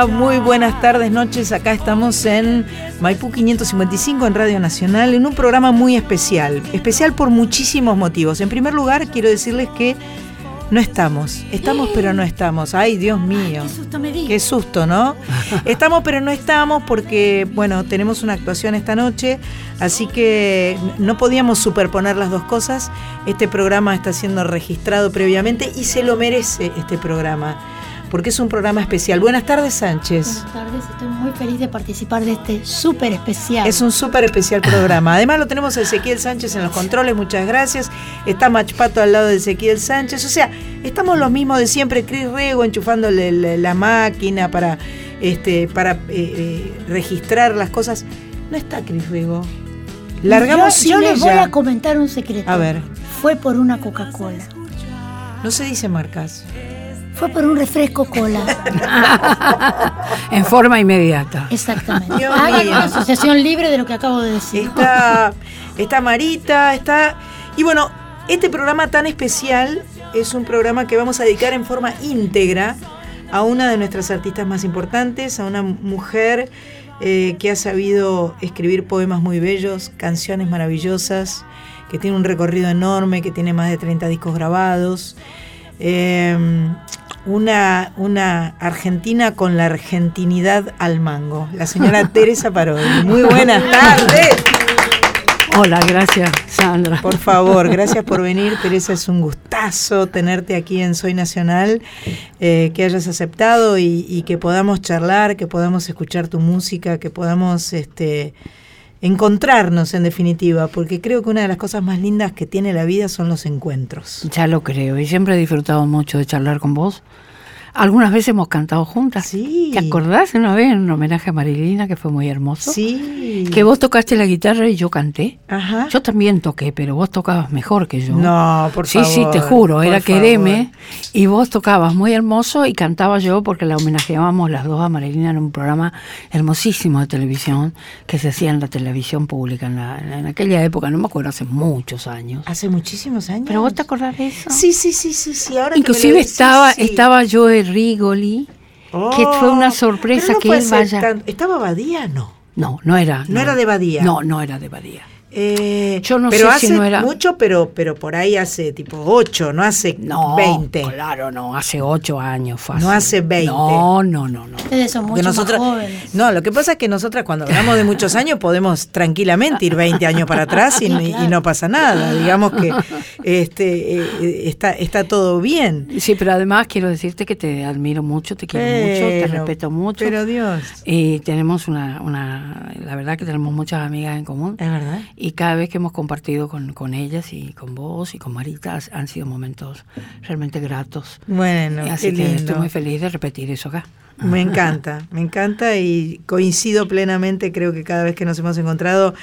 Hola, muy buenas tardes, noches. Acá estamos en Maipú 555 en Radio Nacional en un programa muy especial. Especial por muchísimos motivos. En primer lugar, quiero decirles que no estamos. Estamos, pero no estamos. Ay, Dios mío. Qué susto me di. Qué susto, ¿no? Estamos, pero no estamos porque, bueno, tenemos una actuación esta noche, así que no podíamos superponer las dos cosas. Este programa está siendo registrado previamente y se lo merece este programa, porque es un programa especial. Buenas tardes, Sánchez. Buenas tardes, estoy muy feliz de participar de este súper especial. Es un súper especial programa. Además lo tenemos a Ezequiel Sánchez en los controles, muchas gracias. Está Machpato al lado de Ezequiel Sánchez. O sea, estamos los mismos de siempre. Cris Rego enchufándole la, la máquina para, este, para eh, eh, registrar las cosas. No está Cris Rego. Largamos yo, yo les voy a comentar un secreto. A ver. Fue por una Coca-Cola. No se dice marcas. Fue por un refresco cola. en forma inmediata. Exactamente. Hagan una asociación libre de lo que acabo de decir. Está, está Marita, está... Y bueno, este programa tan especial es un programa que vamos a dedicar en forma íntegra a una de nuestras artistas más importantes, a una mujer eh, que ha sabido escribir poemas muy bellos, canciones maravillosas, que tiene un recorrido enorme, que tiene más de 30 discos grabados. Eh, una, una argentina con la argentinidad al mango, la señora Teresa Parodi. Muy buenas tardes. Hola, gracias, Sandra. Por favor, gracias por venir, Teresa. Es un gustazo tenerte aquí en Soy Nacional, eh, que hayas aceptado y, y que podamos charlar, que podamos escuchar tu música, que podamos este, encontrarnos en definitiva, porque creo que una de las cosas más lindas que tiene la vida son los encuentros. Ya lo creo, y siempre he disfrutado mucho de charlar con vos. Algunas veces hemos cantado juntas. Sí. ¿Te acordás una vez en un homenaje a Marilina que fue muy hermoso? Sí. Que vos tocaste la guitarra y yo canté. Ajá. Yo también toqué, pero vos tocabas mejor que yo. No, por sí, favor. Sí, te juro, era favor. quereme y vos tocabas muy hermoso y cantaba yo porque la homenajeábamos las dos a Marilina en un programa hermosísimo de televisión que se hacía en la televisión pública en, la- en aquella época, no me acuerdo, hace muchos años. Hace muchísimos años. ¿Pero vos te acordás de eso? Sí, sí, sí, sí, sí. Ahora que me lo Inclusive decís, estaba, sí. estaba Joe Rigoli, que fue una sorpresa no que él vaya. tan- ¿Estaba Badía? No. No, no era. No era de Badía. No, no era de Badía. Eh, Yo no pero sé hace si no era- mucho, pero, pero por ahí hace tipo 8, no hace No, 20. Claro, no, hace ocho años fácil. No hace 20. No, no, no, no. Ustedes son mucho nosotras- más jóvenes. No, lo que pasa es que nosotras cuando hablamos de muchos años podemos tranquilamente ir 20 años para atrás y, y no pasa nada. Digamos que este, eh, está, está todo bien. Sí, pero además quiero decirte que te admiro mucho, te quiero mucho, te respeto mucho. Pero Dios, Y tenemos una, una, la verdad que tenemos muchas amigas en común. es verdad. Y cada vez que hemos compartido con, con ellas y con vos y con Marita han sido momentos realmente gratos. Bueno, Así que lindo. estoy muy feliz de repetir eso acá. Me encanta, me encanta y coincido plenamente, creo que cada vez que nos hemos encontrado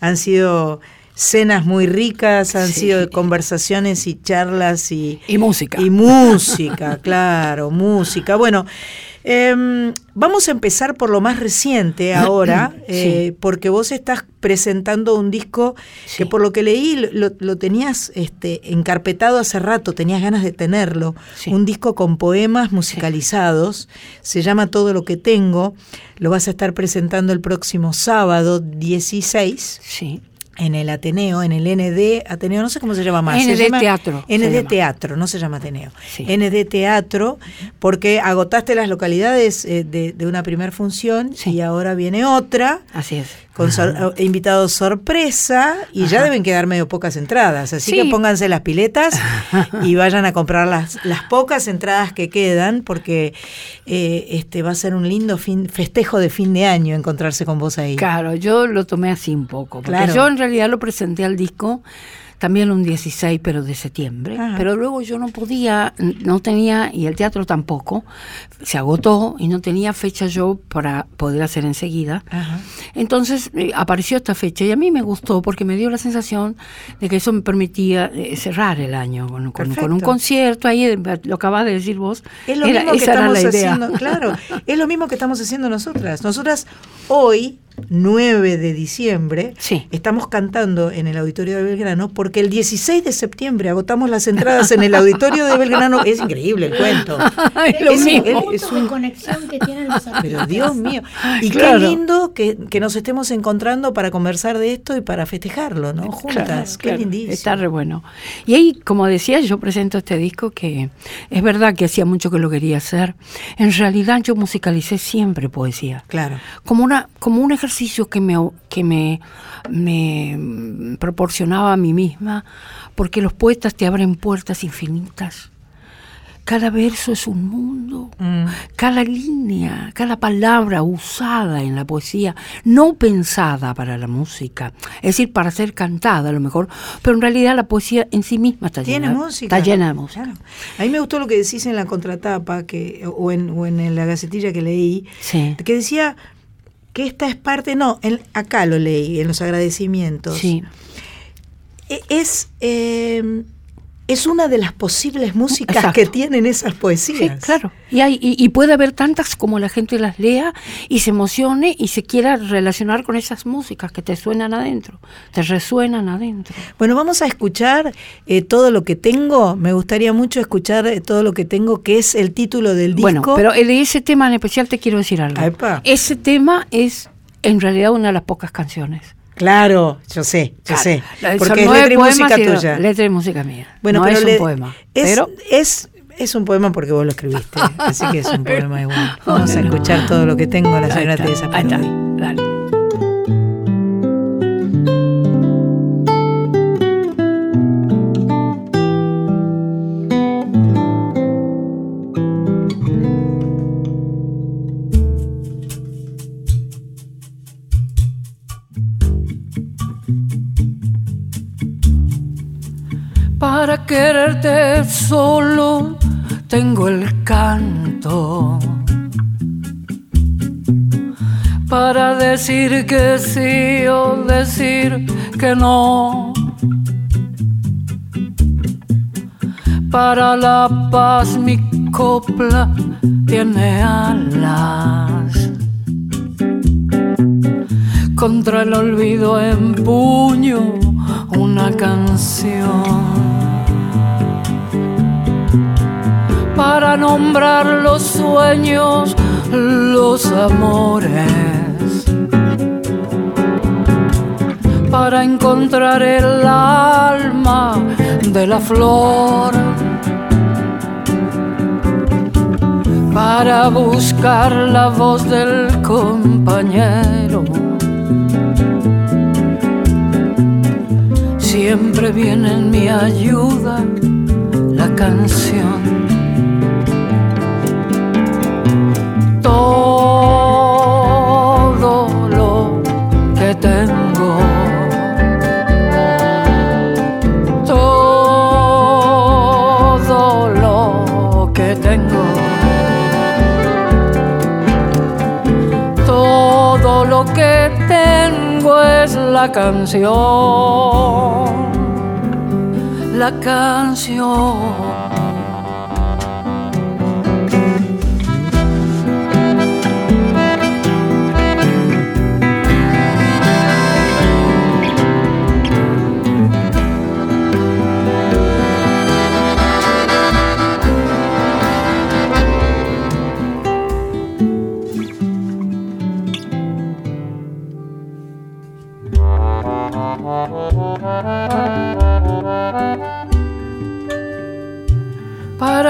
han sido cenas muy ricas, han Sí. sido conversaciones y charlas y, Y música. y música, claro, música. Bueno, em, vamos a empezar por lo más reciente ahora, Sí. eh, porque vos estás presentando un disco que por lo que leí lo, lo tenías este, encarpetado hace rato, tenías ganas de tenerlo. Sí. Un disco con poemas musicalizados, se llama Todo lo que tengo, lo vas a estar presentando el próximo sábado 16 Sí. En el Ateneo, en el ND Ateneo, no sé cómo se llama más. ND llama Teatro, ND. Teatro, no se llama Ateneo. Sí. ND Teatro, porque agotaste las localidades eh, de, de una primera función Sí. y ahora viene otra Así es. Con sor- eh, invitados sorpresa y ya deben quedar medio pocas entradas, así Sí. que pónganse las piletas y vayan a comprar las, las pocas entradas que quedan porque eh, este va a ser un lindo fin, festejo de fin de año encontrarse con vos ahí. Claro, yo lo tomé así un poco. Porque Claro. yo en realidad lo presenté al disco también un 16, pero de septiembre. Ajá. Pero luego yo no podía, no tenía, y el teatro tampoco, se agotó y no tenía fecha yo para poder hacer enseguida. Ajá. Entonces eh, apareció esta fecha y a mí me gustó porque me dio la sensación de que eso me permitía eh, cerrar el año con, con- con un concierto, ahí lo acabas de decir vos. Es lo Era- mismo que estamos haciendo, claro, es lo mismo que estamos haciendo nosotras. Nosotras hoy, 9 de diciembre, Sí. estamos cantando en el auditorio de Belgrano porque el 16 de septiembre agotamos las entradas en el auditorio de Belgrano. Es increíble el cuento. Ay, lo Es- mismo. es- es de un- conexión que tienen los artistas. Pero Dios mío. Y Claro. qué lindo que, que nos estemos encontrando para conversar de esto y para festejarlo, ¿no? Juntas. Claro, qué claro, lindísimo. Está re bueno. Y ahí, como decía, yo presento este disco que es verdad que hacía mucho que lo quería hacer. En realidad yo musicalicé siempre poesía. Claro. Como, una, como un ejercicio que me, que me, me proporcionaba a mí misma, porque los poetas te abren puertas infinitas. Cada verso es un mundo, Mm. cada línea, cada palabra usada en la poesía, no pensada para la música, es decir, para ser cantada a lo mejor, pero en realidad la poesía en sí misma está Tiene llena, música. está llena de música. Claro. A mí me gustó lo que decís en la contratapa que, o, en, o en la gacetilla que leí, Sí, que decía que esta es parte, no, en- acá lo leí, en los agradecimientos. sí, E- Es, eh, es una de las posibles músicas Exacto. que tienen esas sí, poesías. claro. Y, hay, y, y puede haber tantas como la gente las lea y se emocione y se quiera relacionar con esas músicas que te suenan adentro, te resuenan adentro. Bueno, vamos a escuchar eh, todo lo que tengo. Me gustaría mucho escuchar eh, todo lo que tengo, que es el título del disco. Bueno, pero de ese tema en especial te quiero decir algo. Epa. Ese tema es en realidad una de las pocas canciones. Claro, yo sé, yo sé. Son Porque es letra y música y tuya. Letra y música mía. Bueno, no pero es le- un poema. Es, pero es, es un poema porque vos lo escribiste. así que es un poema igual. Vamos a escuchar todo lo que tengo, la señora Teresa ahí está, Parodi. dale. Quererte solo tengo el canto. Para decir que sí o decir que no. Para la paz mi copla tiene alas. Contra el olvido empuño una canción. Para nombrar los sueños, los amores. Para encontrar el alma de la flor. Para buscar la voz del compañero. Siempre viene en mi ayuda la canción. Todo lo que tengo. Todo lo que tengo. Todo lo que tengo es la canción. La canción.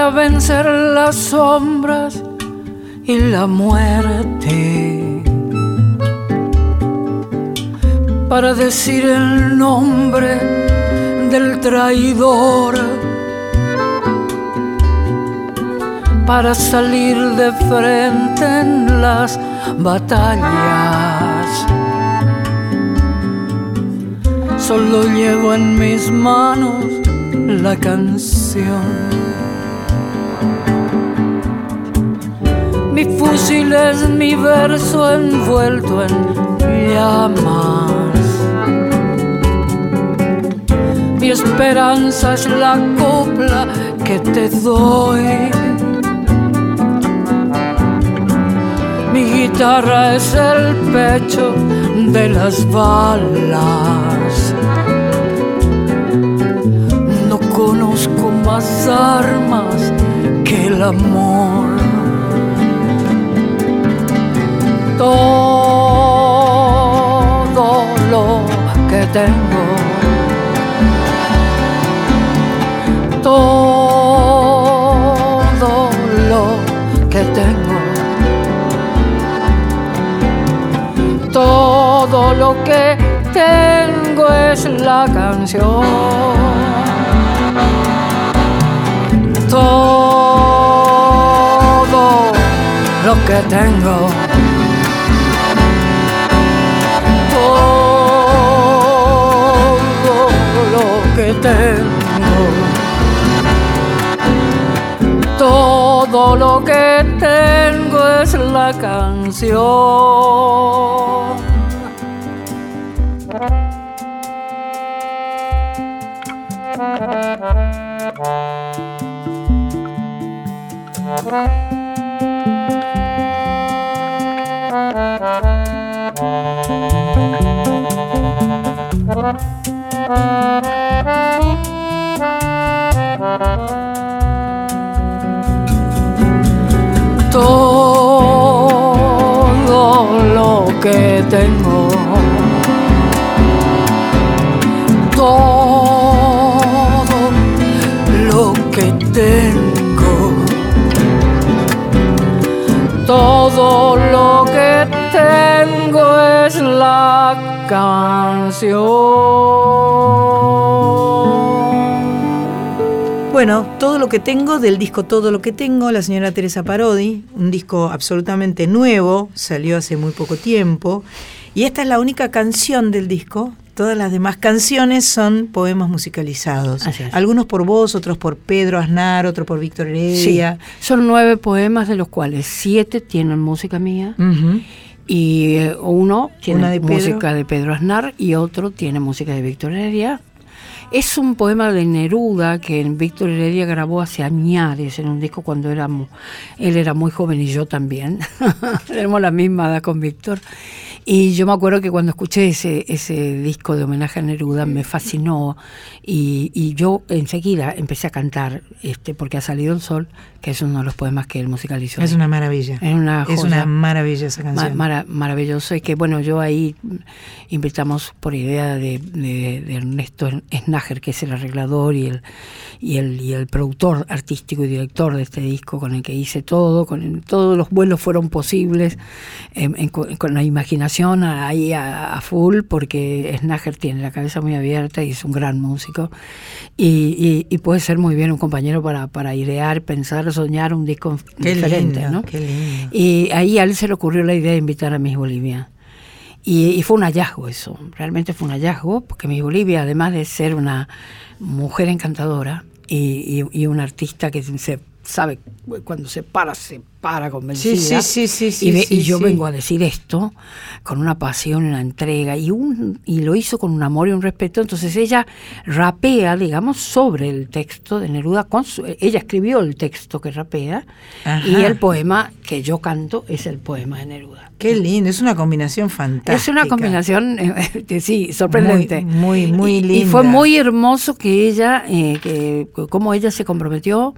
Para vencer las sombras y la muerte. Para decir el nombre del traidor. Para salir de frente en las batallas. solo llevo en mis manos la canción. Fusil es mi verso envuelto en llamas. Mi esperanza es la copla que te doy. Mi guitarra es el pecho de las balas. No conozco más armas que el amor. Todo lo que tengo. Todo lo que tengo. todo lo que tengo es la canción. Todo lo que tengo. Todo lo que tengo es la canción. La canción. Bueno, todo lo que tengo del disco Todo lo que tengo, la señora Teresa Parodi, un disco absolutamente nuevo, salió hace muy poco tiempo, y esta es la única canción del disco. Todas las demás canciones son poemas musicalizados. Algunos por vos, otros por Pedro Aznar, otro por Víctor Sí, Heredia. son nueve poemas de los cuales siete tienen música mía. Y eh, uno tiene Una de Pedro. música de Pedro Aznar y otro tiene música de Víctor Heredia. Es un poema de Neruda que Víctor Heredia grabó hace años en un disco cuando éramos, él era muy joven y yo también. Tenemos la misma edad con Víctor. Y yo me acuerdo que cuando escuché ese, ese disco de homenaje a Neruda me fascinó y, y yo enseguida empecé a cantar, este, porque ha salido el sol, que es uno de los poemas que él musicalizó. Es una maravilla. Es una Es una maravilla esa canción. mara- maravilloso. Y que bueno, yo ahí invitamos por idea de, de- de Ernesto Snager, que es el arreglador y el, y el y el productor artístico y director de este disco, con el que hice todo, con el- todos los vuelos fueron posibles, em, en- con la imaginación ahí a, a full, porque Snager tiene la cabeza muy abierta y es un gran músico. Y, y- y puede ser muy bien un compañero para, para idear, pensar, soñar un disco Qué diferente, lindo, ¿no? qué lindo. Y ahí a él se le ocurrió la idea de invitar a Miss Bolivia. Y, y fue un hallazgo eso, realmente fue un hallazgo, porque Miss Bolivia, además de ser una mujer encantadora y, y, y una artista que se sabe cuando se para, se para convencida. Sí, sí, sí, sí, sí, y, y yo vengo a decir esto con una pasión, una entrega, y, un, y lo hizo con un amor y un respeto. Entonces ella rapea, digamos, sobre el texto de Neruda. Con su- ella escribió el texto que rapea, Ajá. y el poema que yo canto es el poema de Neruda. Qué lindo, es una combinación fantástica. Es una combinación, eh, que sí, sorprendente. Muy, muy, muy y, y linda. fue muy hermoso que ella, eh, que como ella se comprometió.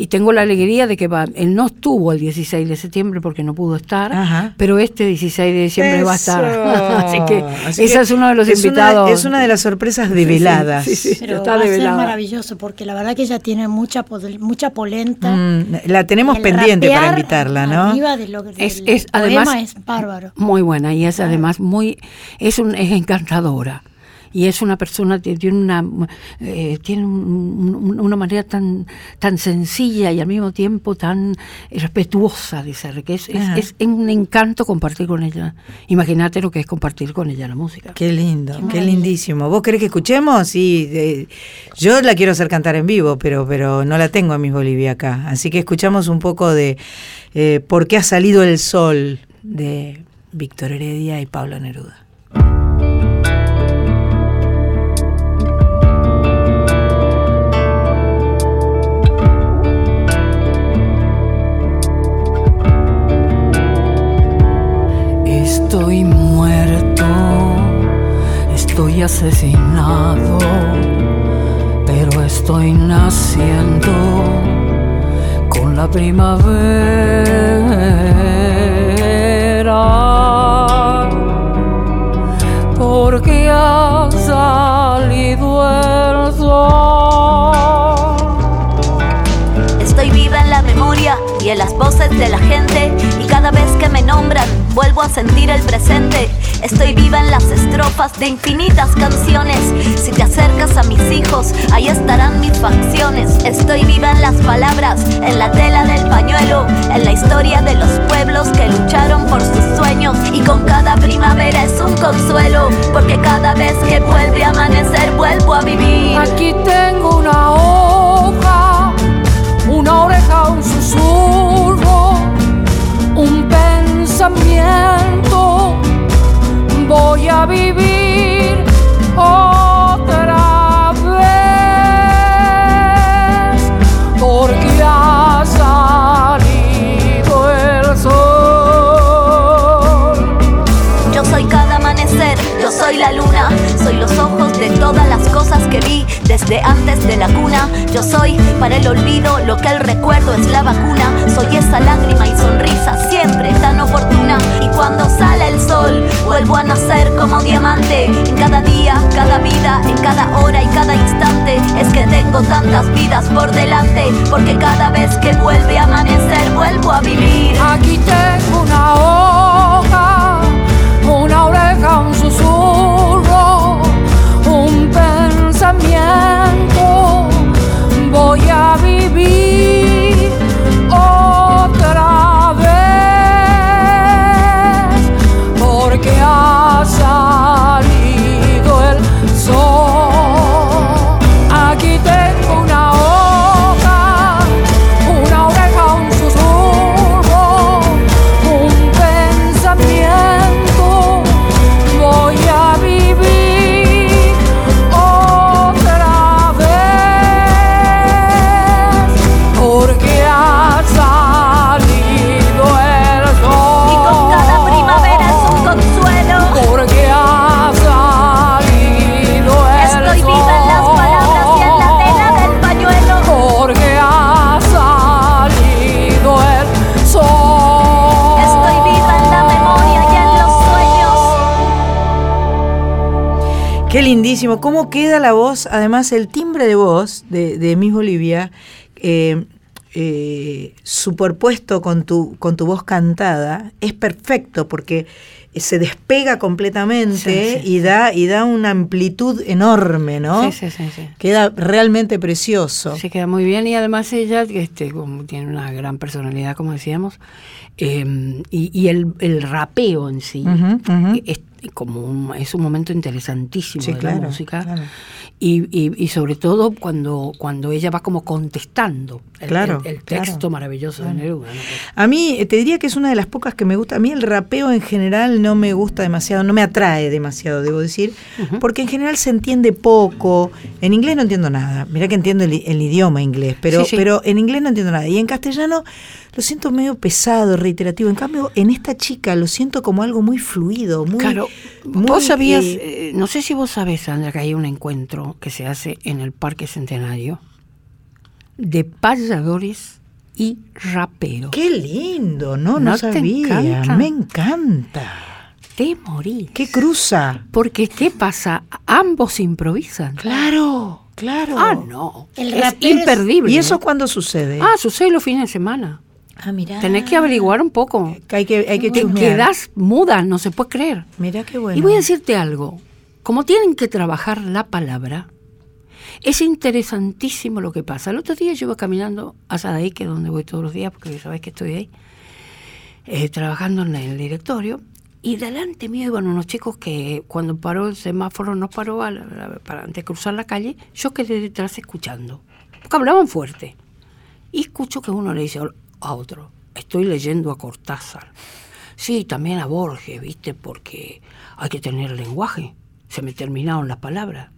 Y tengo la alegría de que va, él no estuvo el 16 de septiembre porque no pudo estar, Ajá. pero este 16 de diciembre va a estar. Así que Así ese que es uno de los es una- invitados. es una de las sorpresas develadas. Sí, sí, sí. Pero está va a ser maravilloso porque la verdad que ella tiene mucha mucha polenta. Mm, la tenemos El pendiente para invitarla, ¿no? arriba de lo, del Es- es, además- es bárbaro. Muy buena y es además muy, es un, es encantadora. Y es una persona que tiene una eh, tiene un- un- una manera tan tan sencilla y al mismo tiempo tan respetuosa de ser que es, es, es un encanto compartir con ella imagínate lo que es compartir con ella la música Qué lindo, qué, lindísimo. ¿Vos querés que escuchemos? Sí, eh, yo la quiero hacer cantar en vivo, pero, pero no la tengo a Miss Bolivia acá. Así que escuchamos un poco de eh, ¿Por qué ha salido el sol? de Víctor Heredia y Pablo Neruda. Estoy muerto, estoy asesinado, pero estoy naciendo con la primavera. Porque ha salido el sol. Estoy viva en la memoria y en las voces de la gente y cada vez que me nombran vuelvo a sentir el presente. Estoy viva en las estrofas de infinitas canciones. Si te acercas a mis hijos, ahí estarán mis facciones. Estoy viva en las palabras, en la tela del pañuelo, en la historia de los pueblos que lucharon por sus sueños y con cada primavera es un consuelo, porque cada vez que vuelve a amanecer vuelvo a vivir. Aquí para el olvido lo que el recuerdo es la vacuna. Soy esa lágrima y sonrisa siempre tan oportuna. Y cuando sale el sol, vuelvo a nacer como diamante. En cada día, cada vida, en cada hora y cada instante. Es que tengo tantas vidas por delante, porque cada vez que vuelve a amanecer, vuelvo a vivir. Aquí tengo una hoja, una oreja, un susurro, un pensamiento. Voy a ¿Cómo queda la voz? Además, el timbre de voz de, de Miss Bolivia, eh, eh, superpuesto con tu, con tu voz cantada, es perfecto porque se despega completamente Sí, sí, y, Da, y da una amplitud enorme, ¿no? Sí, sí, sí, sí. Queda realmente precioso. Se queda muy bien y además ella este, como tiene una gran personalidad, como decíamos, eh, y, y el, el rapeo en sí es como un, es un momento interesantísimo Sí, de claro, la música claro. y, y, y sobre todo cuando cuando ella va como contestando el, Claro, el- texto maravilloso de Neruda. ¿no? A mí eh, te diría que es una de las pocas que me gusta. A mí el rapeo en general no me gusta demasiado, no me atrae demasiado, debo decir, porque en general se entiende poco. En inglés no entiendo nada. Mirá que entiendo el, el idioma inglés, pero, Sí, sí. pero en inglés no entiendo nada. Y en castellano lo siento medio pesado, reiterativo. En cambio, en esta chica lo siento como algo muy fluido, muy. Claro, muy, vos sabías, eh, eh, no sé si vos sabés, Sandra, que hay un encuentro que se hace en el Parque Centenario de payadores y raperos. Qué lindo, no, no, ¿No te sabía. encanta? Me encanta. Te morís. ¿Qué cruza? Porque, ¿qué pasa? Ambos improvisan. Claro, claro. Ah, no. El es rapero es- imperdible. ¿Y eso cuándo sucede? Ah, sucede los fines de semana. Ah. Tenés que averiguar un poco. Que hay que, hay que Te chusmear. quedás muda, no se puede creer. Mirá qué bueno. Y voy a decirte algo. como tienen que trabajar la palabra, es interesantísimo lo que pasa. El otro día yo iba caminando hacia ahí, que es donde voy todos los días, porque sabéis que estoy ahí, eh, trabajando en el directorio, y delante mío iban unos chicos que cuando paró el semáforo no paró a la- para antes de cruzar la calle, yo quedé detrás escuchando, porque hablaban fuerte. Y escucho que uno le dice a otro, estoy leyendo a Cortázar. Sí, también a Borges, ¿viste? Porque hay que tener lenguaje. Se me terminaron las palabras.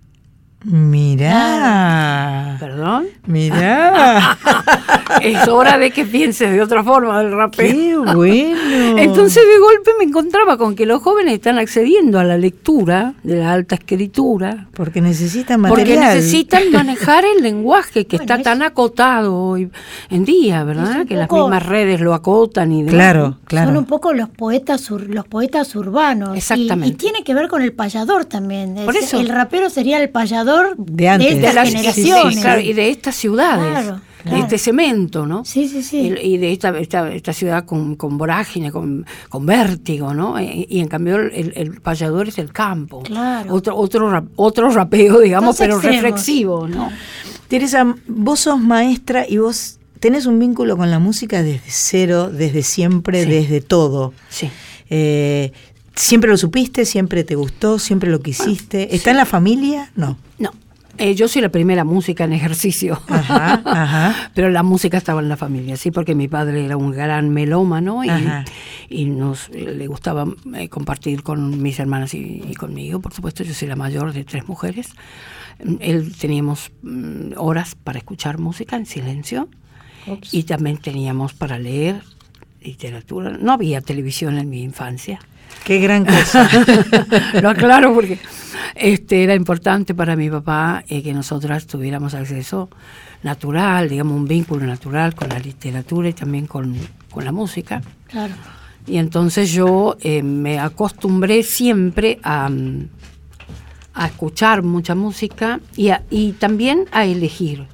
Mirá. ¿Perdón? Mirá. es hora de que pienses de otra forma del rapeo. Qué bueno. Entonces de golpe me encontraba con que los jóvenes están accediendo a la lectura de la alta escritura Porque necesitan porque material. necesitan manejar el lenguaje que Bueno, está es- tan acotado hoy en día, ¿verdad? Que las mismas redes lo acotan y demás. Claro, claro. Son un poco los poetas ur- los poetas urbanos. Y- Exactamente. Y, tiene que ver con el payador también. Por Es- eso. El rapero sería el payador De antes. de estas de las generaciones. sí, claro, y de estas ciudades, Claro, de claro. este cemento, ¿no? Sí, sí, sí. Y, y de esta, esta, esta ciudad con, con vorágine, con, con vértigo, ¿no? Y, y en cambio el, el payador es el campo. Claro. Otro, otro, rap- otro rapeo, digamos, Dos pero extremos. reflexivo, ¿no? Teresa, vos sos maestra y vos tenés un vínculo con la música desde cero, desde siempre, Sí. desde todo. Sí. Eh, ¿Siempre lo supiste? ¿Siempre te gustó? ¿Siempre lo quisiste? ¿Está en la familia? No. Eh, yo soy la primera música en ejercicio. Ajá, ajá. Pero la música estaba en la familia, sí, porque mi padre era un gran melómano y, nos le gustaba eh, compartir con mis hermanas y, y conmigo. Por supuesto, yo soy la mayor de tres mujeres. Mm, Él teníamos mm, horas para escuchar música en silencio y también teníamos para leer literatura. No había televisión en mi infancia. Qué gran cosa. Lo aclaro porque este era importante para mi papá eh, que nosotras tuviéramos acceso natural, digamos, un vínculo natural con la literatura y también con, con la música. Claro. Y entonces yo eh, me acostumbré siempre a, a escuchar mucha música y, a- y también a elegir,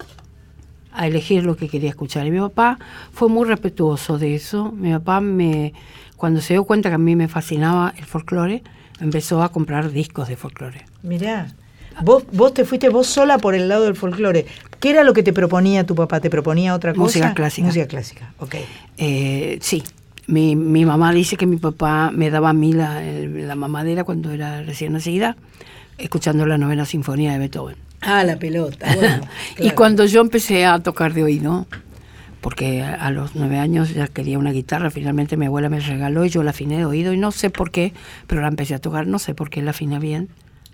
a elegir lo que quería escuchar. Y mi papá fue muy respetuoso de eso. Mi papá, me, cuando se dio cuenta que a mí me fascinaba el folclore, empezó a comprar discos de folclore. Mirá, vos, vos te fuiste vos sola por el lado del folclore. ¿Qué era lo que te proponía tu papá? ¿Te proponía otra cosa? Música clásica. Música clásica, ok. Eh, sí, mi, mi mamá dice que mi papá me daba a mí la, la mamadera cuando era recién nacida, escuchando la novena sinfonía de Beethoven. Ah, la pelota. Bueno, Y claro. cuando yo empecé a tocar de oído, porque a, los nueve años ya quería una guitarra, finalmente mi abuela me regaló y yo la afiné de oído y no sé por qué, pero la empecé a tocar, no sé por qué la afiné bien,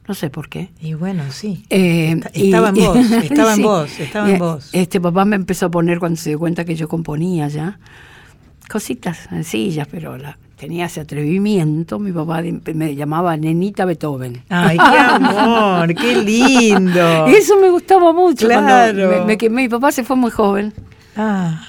no sé por qué. Y bueno, sí. Eh, Esta- estaba en vos, estaba en vos, estaba en vos. Este papá me empezó a poner cuando se dio cuenta que yo componía ya cositas sencillas, pero la, tenía ese atrevimiento. Mi papá me llamaba Nenita Beethoven. Ay, qué amor, qué lindo. Eso me gustaba mucho. Claro. me- me- que mi papá se fue muy joven, Ah,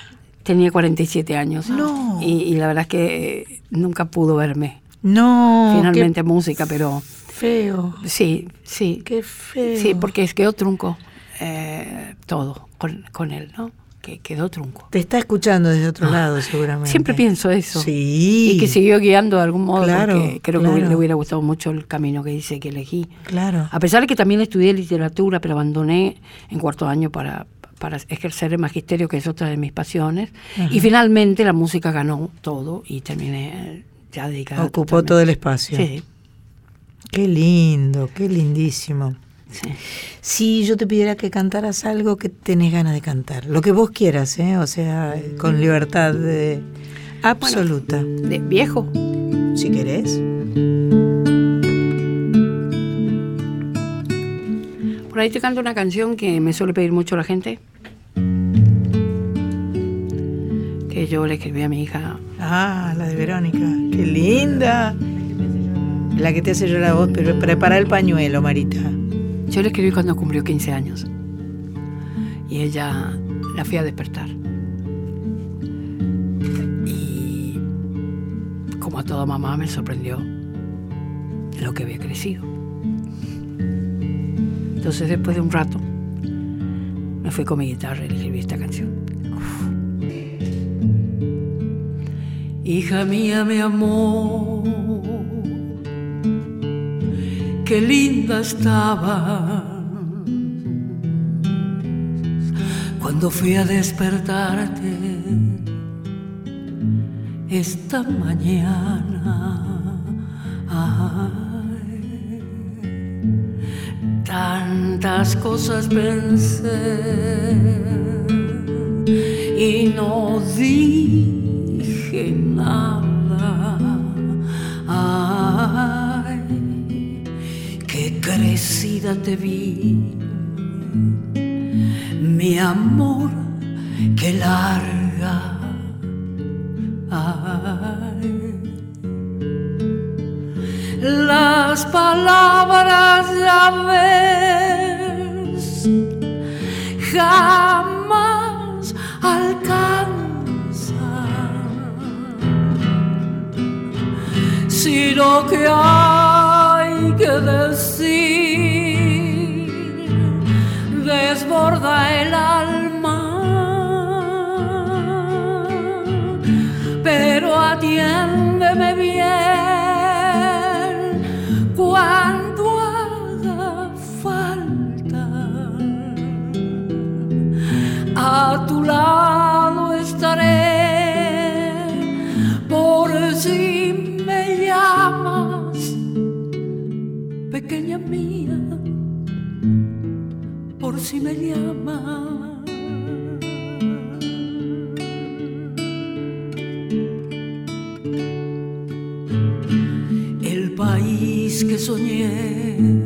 tenía 47 años. No. Y, y la verdad es que eh, nunca pudo verme. no. Finalmente música, pero feo. sí, sí. Qué feo. Sí, porque es quedó trunco eh, todo con, con él, ¿no? Que quedó trunco. Te está escuchando desde otro lado, seguramente. Siempre pienso eso. Sí. Y que siguió guiando de algún modo, Claro, porque creo claro. que le hubiera gustado mucho el camino que dice que elegí. Claro. A pesar de que también estudié literatura, pero abandoné en cuarto año para, para ejercer el magisterio, que es otra de mis pasiones. Y finalmente la música ganó todo y terminé eh, ya dedicada. Ocupó todo el espacio. Sí, Qué lindo, qué lindísimo. sí. Si yo te pidiera que cantaras algo que tenés ganas de cantar, lo que vos quieras, ¿eh? o sea, con libertad de- absoluta, De viejo. si querés. Por ahí te canto una canción que me suele pedir mucho la gente. Que yo le escribí a mi hija. Ah, la de Verónica, qué linda. La que te hace llorar a vos, pero prepara el pañuelo, Marita. Yo le escribí cuando cumplió 15 años. Y ella la fui a despertar. Y como a toda mamá me sorprendió lo que había crecido. Entonces después de un rato me fui con mi guitarra y escribí esta canción. Hija mía, mi amor, qué linda estaba. Cuando fui a despertarte esta mañana. Tantas cosas pensé y no dije nada. Ay, qué crecida te vi, mi amor, qué larga. las palabras ya ves jamás alcanzan si lo que hay que decir desborda el alma pero atiéndeme bien cuando lado estaré por si me llamas, pequeña mía, por si me llamas. que soñé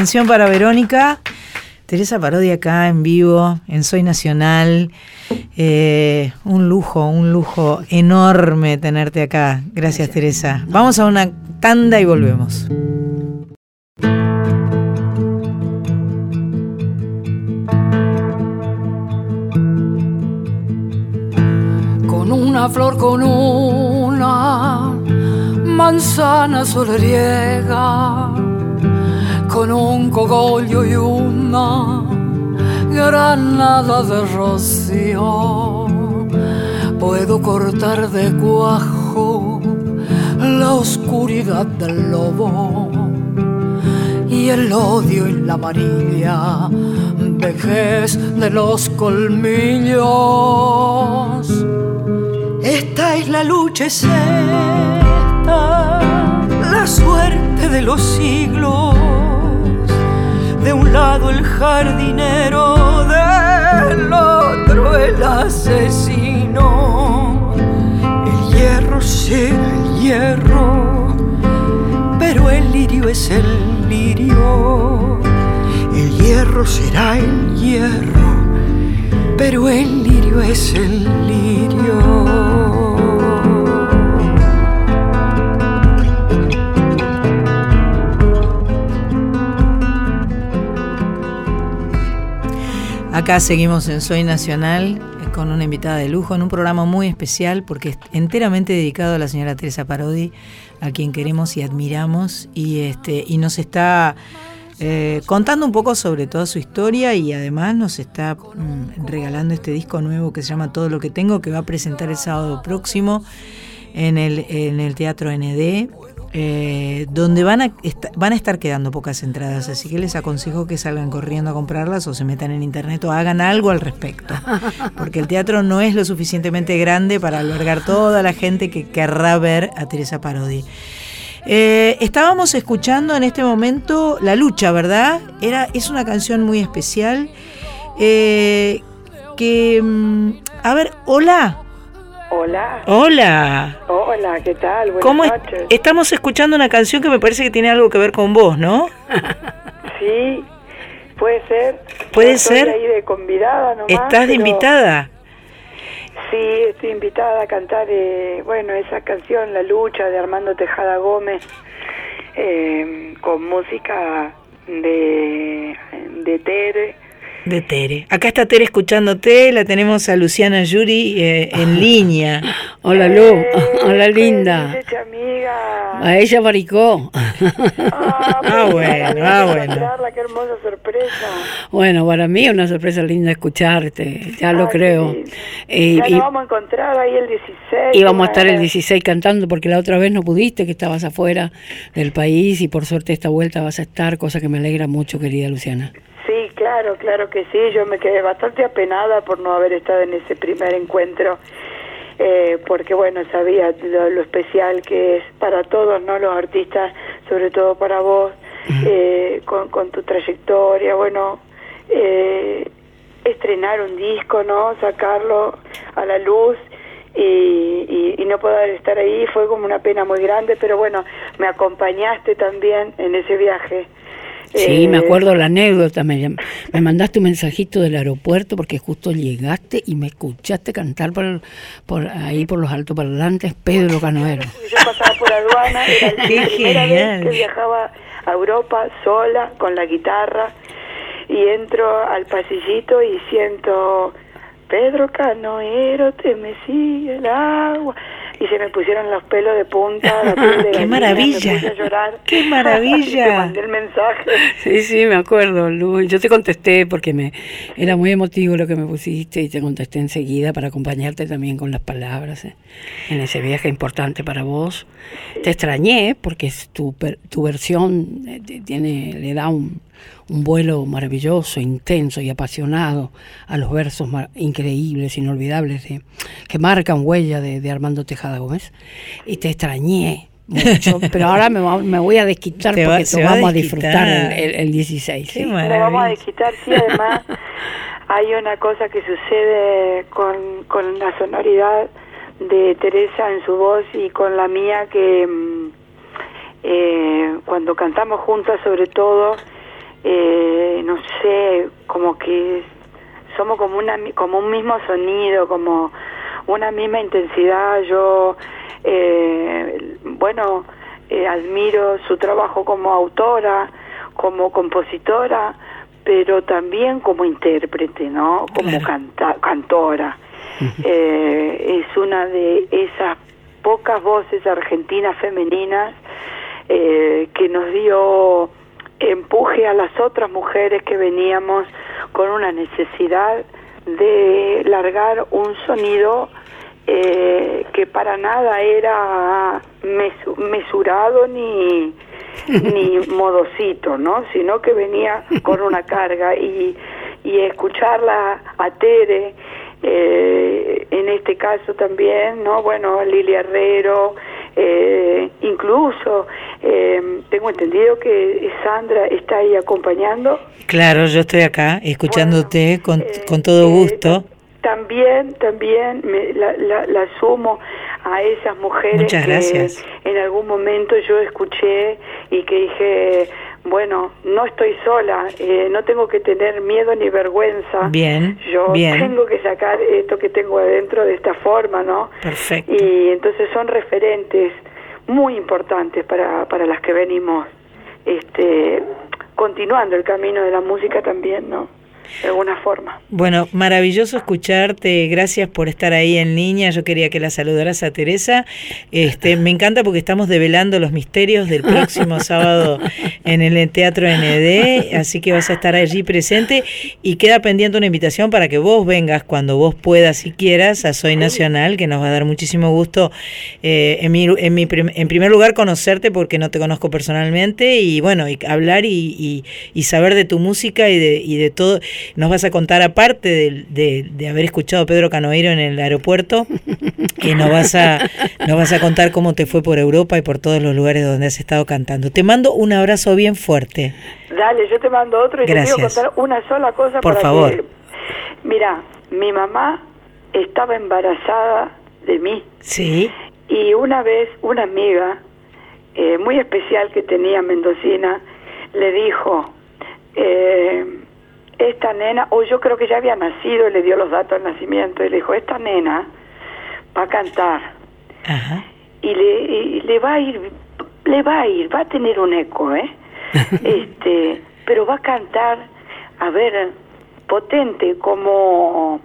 Canción para Verónica. Teresa Parodia acá en vivo, en Soy Nacional. Eh, un lujo, un lujo enorme tenerte acá. Gracias, Teresa. Vamos a una tanda y volvemos. Con una flor, con una manzana solariega, con un cogollo y una granada de rocío, puedo cortar de cuajo la oscuridad del lobo y el odio y la amarilla vejez de los colmillos. Esta es la lucha, la suerte de los siglos. De un lado el jardinero, del otro el asesino. El hierro será el hierro, pero el lirio es el lirio. El hierro será el hierro, pero el lirio es el lirio. Acá seguimos en Soy Nacional eh, con una invitada de lujo en un programa muy especial porque es enteramente dedicado a la señora Teresa Parodi, a quien queremos y admiramos y este y nos está eh, contando un poco sobre toda su historia y además nos está mm, regalando este disco nuevo que se llama Todo lo que tengo que va a presentar el sábado próximo en el, en el Teatro ND eh, donde van a, van a estar quedando pocas entradas, así que les aconsejo que salgan corriendo a comprarlas o se metan en internet o hagan algo al respecto, porque el teatro no es lo suficientemente grande para albergar toda la gente que querrá ver a Teresa Parodi. Eh, estábamos escuchando en este momento La Lucha, ¿verdad? Era, es una canción muy especial. Eh, que, mm, a ver, hola. Hola. Hola. Hola, ¿qué tal? Buenas ¿Cómo noches. Estamos escuchando una canción que me parece que tiene algo que ver con vos, ¿no? Sí, puede ser. Puede estoy ser. ahí de convidada nomás. ¿Estás de invitada? Sí, estoy invitada a cantar, eh, bueno, esa canción, La Lucha, de Armando Tejada Gómez, eh, con música de, de Tere. De Tere. Acá está Tere escuchándote, la tenemos a Luciana Yuri eh, en línea. Hola Lu, Eh, hola linda. amiga. A ella maricó. Ah, Ah, bueno, ah, bueno. Qué hermosa sorpresa. Bueno, para mí es una sorpresa linda escucharte, ya lo creo. lindo. Y, ya y- nos vamos a encontrar ahí el 16. y vamos a estar el bueno. 16 cantando porque la otra vez no pudiste, que estabas afuera del país y por suerte esta vuelta vas a estar, cosa que me alegra mucho, querida Luciana. Claro, claro que sí. Yo me quedé bastante apenada por no haber estado en ese primer encuentro, eh, porque bueno, sabía lo, lo especial que es para todos, ¿no? Los artistas, sobre todo para vos, eh, con, con tu trayectoria, bueno, eh, estrenar un disco, ¿no? Sacarlo a la luz. Y, y, y no poder estar ahí fue como una pena muy grande, pero bueno, me acompañaste también en ese viaje. Sí, Eh, me acuerdo la anécdota, me, me mandaste un mensajito del aeropuerto porque justo llegaste y me escuchaste cantar por, por ahí por los altoparlantes Pedro Canoero. Yo pasaba por aduana, era la Qué primera genial. vez que viajaba a Europa sola con la guitarra y entro al pasillito y siento Pedro Canoero, te me sigue el agua y se me pusieron los pelos de punta, la piel de ¡Qué gallina, maravilla! me puse a llorar. ¡Qué maravilla! Te mandé el mensaje. Sí, sí, me acuerdo, Lu. Yo te contesté porque me era muy emotivo lo que me pusiste y te contesté enseguida para acompañarte también con las palabras eh, en ese viaje importante para vos. Te extrañé porque es tu, tu versión eh, tiene le da un, un vuelo maravilloso, intenso y apasionado a los versos increíbles, inolvidables de, que marcan huella de, de Armando Tejada Gómez. Y te extrañé. Mucho, pero ahora me, va- me voy a desquitar Te porque va a vamos a desquitar. disfrutar el, el- el 16. Qué ¿sí? Lo vamos a desquitar, sí, además hay una cosa que sucede con, con la sonoridad de Teresa en su voz y con la mía que mm, eh, cuando cantamos juntas sobre todo, eh, no sé, como que somos como, una, como un mismo sonido, como una misma intensidad. Yo, eh, bueno, eh, admiro su trabajo como autora, como compositora, pero también como intérprete, ¿no? Como Claro. canta- cantora. Eh, es una de esas pocas voces argentinas femeninas eh, que nos dio empuje a las otras mujeres que veníamos con una necesidad de largar un sonido eh, que para nada era mesu- mesurado ni ni modosito, ¿no? Sino que venía con una carga y, y escucharla a Tere, eh, en este caso también, ¿no? Bueno, Lili Herrero, eh, incluso eh, tengo entendido que Sandra está ahí acompañando. Claro, yo estoy acá escuchándote con, Eh, con todo eh, gusto. También, también me, la, la, la sumo a esas mujeres Muchas que gracias. en algún momento yo escuché y que dije, bueno, no estoy sola, eh, no tengo que tener miedo ni vergüenza. Bien, Yo bien. tengo que sacar esto que tengo adentro de esta forma, ¿no? Perfecto. Y entonces son referentes muy importantes para, para las que venimos este, continuando el camino de la música también, ¿no? De alguna forma. Bueno, maravilloso escucharte. Gracias por estar ahí en línea. Yo quería que la saludaras a Teresa. Este, me encanta porque estamos develando los misterios del próximo sábado en el Teatro ND, así que vas a estar allí presente y queda pendiente una invitación para que vos vengas cuando vos puedas y quieras a Soy Nacional, que nos va a dar muchísimo gusto eh, en, mi, en, mi en primer lugar conocerte porque no te conozco personalmente y bueno, y hablar y, y, saber de tu música y de, y de todo. Nos vas a contar aparte de, de, haber escuchado a Pedro Canoeiro en el aeropuerto, que nos vas, a, nos vas a contar cómo te fue por Europa y por todos los lugares donde has estado cantando. Te mando un abrazo bien fuerte. Dale, yo te mando otro y Gracias. te quiero contar una sola cosa por para favor. que... Mira, mi mamá estaba embarazada de mí. Sí. Y una vez una amiga eh, muy especial que tenía mendocina le dijo, eh, esta nena, o yo creo que ya había nacido y le dio los datos del nacimiento, y le dijo, esta nena va a cantar Ajá. y le, y le va a ir, le va a ir, va a tener un eco, ¿eh? este, pero va a cantar, a ver, potente como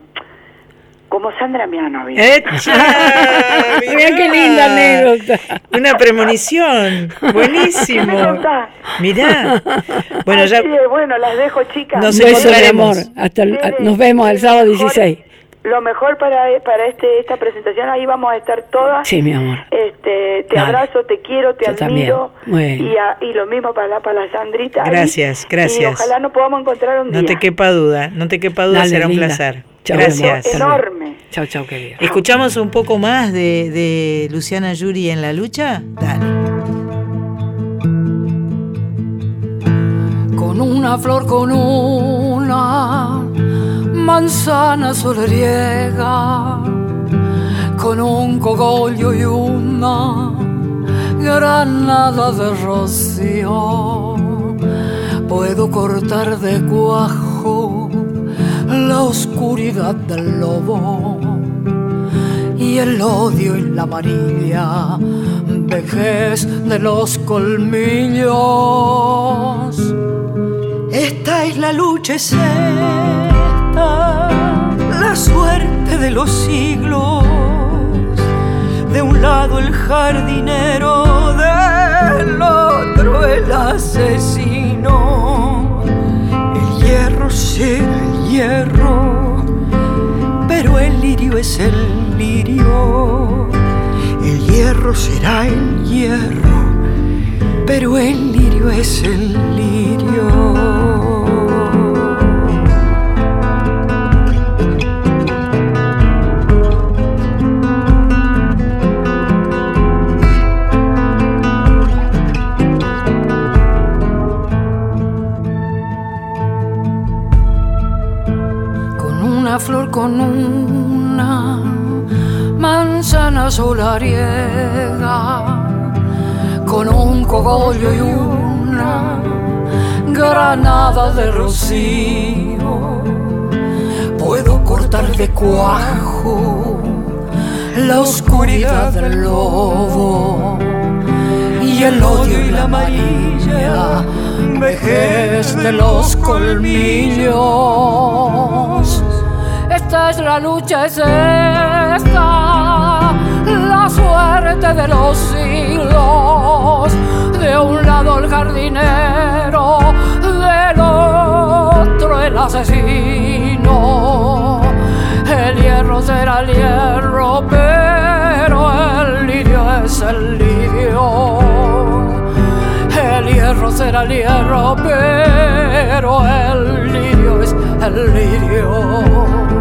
como Sandra Mianovich. ¡Echa! Mira qué linda anécdota. Una premonición. ¿Qué me Buenísimo. Mirá. Bueno, Así ya es, bueno, las dejo chicas. Nos encontraremos. amor. Hasta el- nos vemos el sábado lo mejor- 16. Lo mejor para, para este esta presentación, ahí vamos a estar todas. Sí, mi amor. Este, te Dale. abrazo, te quiero, te Yo también. admiro. Bueno. Y, a- y lo mismo para la, para la Sandrita. ahí. Gracias, gracias. Y ojalá nos podamos encontrar un no día. te quepa duda, no te quepa duda, Dale, será un linda. placer. Chao, Gracias. Enorme. Chao, chao, querida. ¿Escuchamos un poco más de, de Luciana Yuri en la lucha? Dale. con una flor, con una manzana solariega, con un cogollo y una granada de rocío. Puedo cortar de cuajo la oscuridad del lobo y el odio y la amarilla vejez de los colmillos. Esta es la lucha, es la suerte de los siglos. De un lado el jardinero, del otro el asesino. El hierro será pero el lirio es el lirio. El hierro será el hierro, pero el lirio es el lirio. Flor, con una manzana solariega, con un cogollo y una granada de rocío. Puedo cortar de cuajo la oscuridad del lobo y el odio y la amarilla vejez de los colmillos. Esta es la lucha, es esta la suerte de los siglos. De un lado el jardinero, del otro el asesino. El hierro será el hierro, pero el lirio es el lirio. El hierro será el hierro, pero el lirio es el lirio.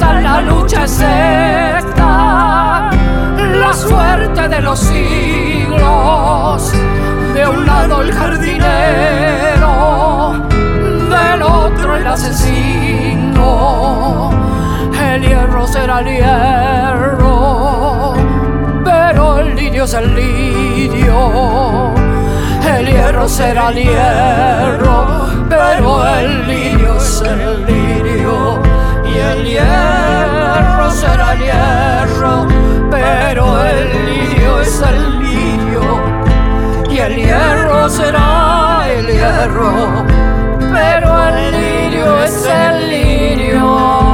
La lucha, es esta, la suerte de los siglos. De un lado el jardinero, del otro el asesino. El hierro será el hierro, pero el lirio es el lirio. El hierro será el hierro, pero el lirio es el lirio. Y el hierro será el hierro, pero el lirio es el lirio. el hierro será el hierro, pero el lirio es el lirio.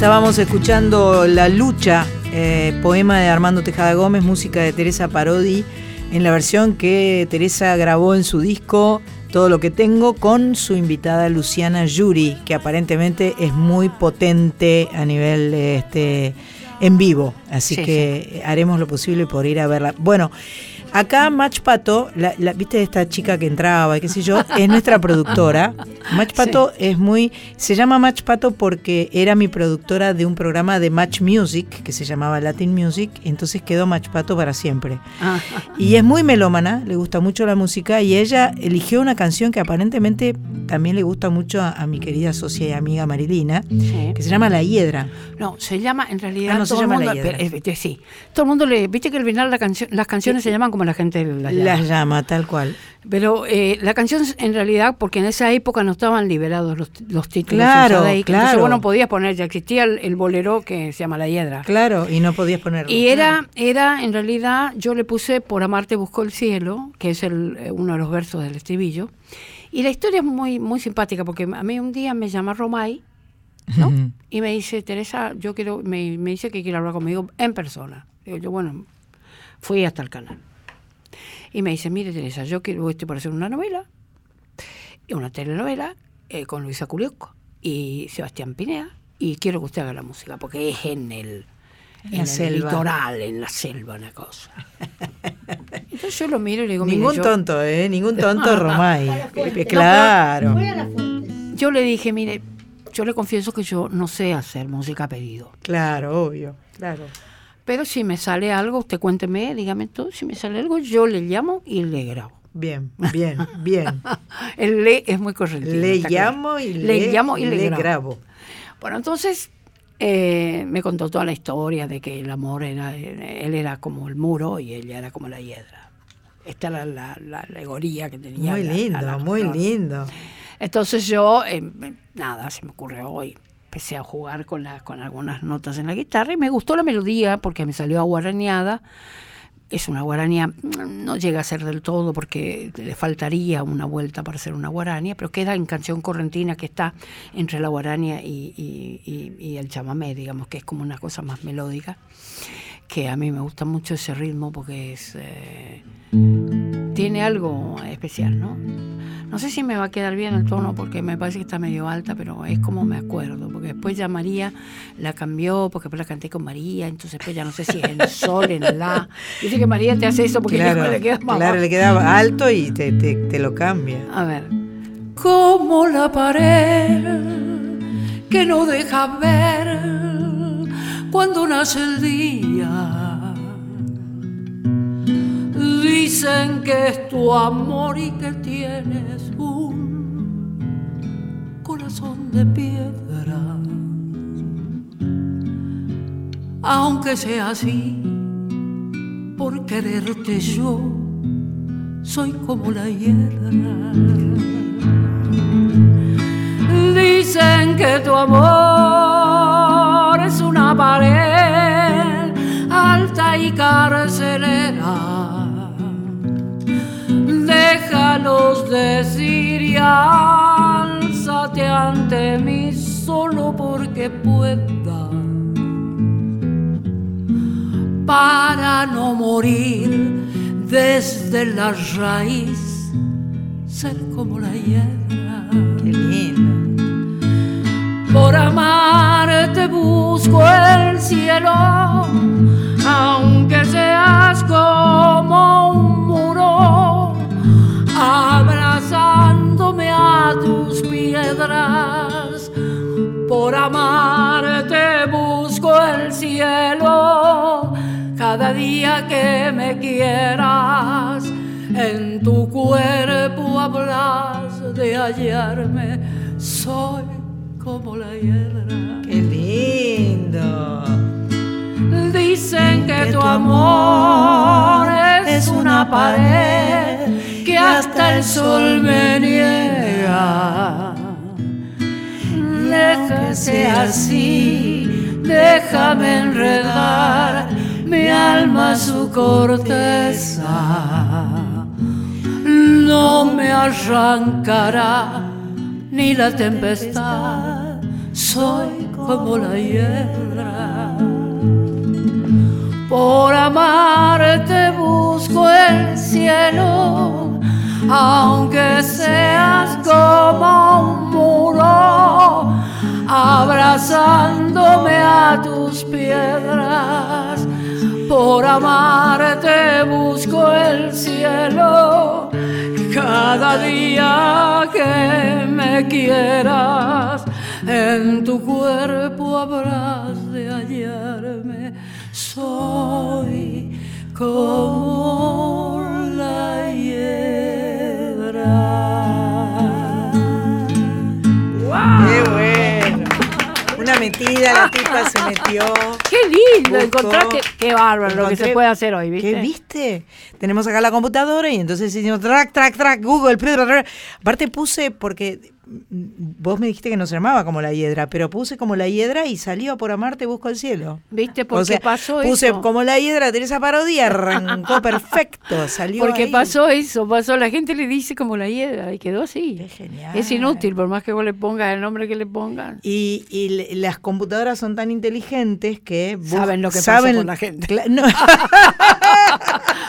Estábamos escuchando La Lucha, eh, poema de Armando Tejada Gómez, música de Teresa Parodi, en la versión que Teresa grabó en su disco Todo lo que tengo con su invitada Luciana Yuri, que aparentemente es muy potente a nivel este, en vivo. Así Sí, que haremos lo posible por ir a verla. Bueno, acá Match Pato, la, la- viste esta chica que entraba qué sé yo, es nuestra productora. Match Pato es muy. Se llama Match Pato porque era mi productora de un programa de Match Music que se llamaba Latin Music. Entonces quedó Match Pato para siempre. Ah, Y es muy melómana, le gusta mucho la música y ella eligió una canción que aparentemente también le gusta mucho a, a mi querida socia y amiga Marilina, sí. que se llama La Hiedra. No, se llama, en realidad, Ah, no, se el llama La Hiedra. pero, eh, eh, sí, todo el mundo le, viste que al final la canción, las canciones se llaman como la gente las llama. Las llama, tal cual. Pero eh, la canción en realidad, porque en esa época no estaban liberados los, los títulos. Claro, en Sadaic, Entonces, claro. bueno, podías poner, ya existía el, el bolero que se llama La Hiedra. Claro, y no podías ponerlo. Y era, era, en realidad, yo le puse Por amarte buscó el cielo, que es el, eh, uno de los versos del estribillo. Y la historia es muy, muy simpática, porque a mí un día me llama Romay, ¿no? Y me dice, Teresa, yo quiero, me, me dice que quiere hablar conmigo en persona. Digo yo, bueno, fui hasta el canal. Y me dice, mire Teresa, yo quiero estoy por hacer una novela, una telenovela eh, con Luisa Culiosco y Sebastián Pinea, y quiero que usted haga la música, porque es en el, En el selva. litoral, en la selva, una cosa. Entonces yo lo miro y le digo, mire, Ningún yo- tonto, ¿eh? Ningún tonto, Romay. Claro. Yo le dije, mire, yo le confieso que yo no sé hacer música a pedido. Claro, obvio. Claro. Pero si me sale algo, usted cuénteme, dígame todo. Si me sale algo, yo le llamo y le grabo. Bien, bien, bien. El le es muy correcto. Le llamo y le, llamo y le, le grabo. grabo. Bueno, entonces eh, me contó toda la historia de que el amor era, él era como el muro y ella era como la hiedra. Esta era la, la alegoría que tenía. Muy la- lindo, la- la- muy la- lindo. Entonces yo, eh, nada, se me ocurrió hoy. Empecé a jugar con, la, con algunas notas en la guitarra y me gustó la melodía porque me salió aguaraneada. Es una guaranía, mm, no llega a ser del todo porque le faltaría una vuelta para hacer una guarania, pero queda en canción correntina que está entre la guarania y, y- y- y el chamamé, digamos, que es como una cosa más melódica, que a mí me gusta mucho ese ritmo porque es... eh, tiene algo especial, ¿no? No sé si me va a quedar bien el tono porque me parece que está medio alta, pero es como me acuerdo, porque después ya María la cambió, porque después la canté con María, entonces después ya no sé si es en sol, en la. Dice que María te hace eso porque Claro, le queda más claro, le quedaba alto y te, te, te lo cambia. A ver. Como la pared que no deja ver cuando nace el día. Dicen que es tu amor y que tienes un corazón de piedra. Aunque sea así, por quererte yo soy como la hiedra. Dicen que tu amor es una pared alta y carcelera. Y alzate ante mí solo porque pueda. Para no morir desde la raíz, ser como la hiedra. Qué lindo. Por amarte busco el cielo, aunque seas como un muro, abrazándome a tus piedras. Por amarte busco el cielo, cada día que me quieras, en tu cuerpo habrás de hallarme, soy como la hiedra. Qué lindo. Dicen que tu amor es una pared que hasta el sol me niega. sea así, déjame enredar mi alma su corteza. No me arrancará ni la tempestad, soy como la hiedra. Por amarte busco el cielo, aunque seas como un muro, abrazándome a tus piedras. Por amarte busco el cielo, cada día que me quieras, en tu cuerpo habrás de hallarme soy como la hiedra. ¡Qué bueno! Una metida, la tipa se metió. Qué lindo Buscó. que, qué bárbaro lo que Encontré- se puede hacer hoy, ¿viste? ¿Qué viste? Tenemos acá la computadora y entonces hicimos track, track, track, Google. Aparte puse, porque vos me dijiste que no se llamaba como la hiedra, pero puse como la hiedra y salió por amarte busco el cielo. ¿Viste por O sea, pasó puse eso? como la hiedra, Teresa Parodia, arrancó perfecto, salió Porque ahí. pasó eso, pasó, la gente le dice como la hiedra y quedó así. Qué genial. Es inútil, por más que vos le pongas el nombre que le pongas. Y, las computadoras son tan inteligentes que Saben lo que pasa saben- con la gente. No.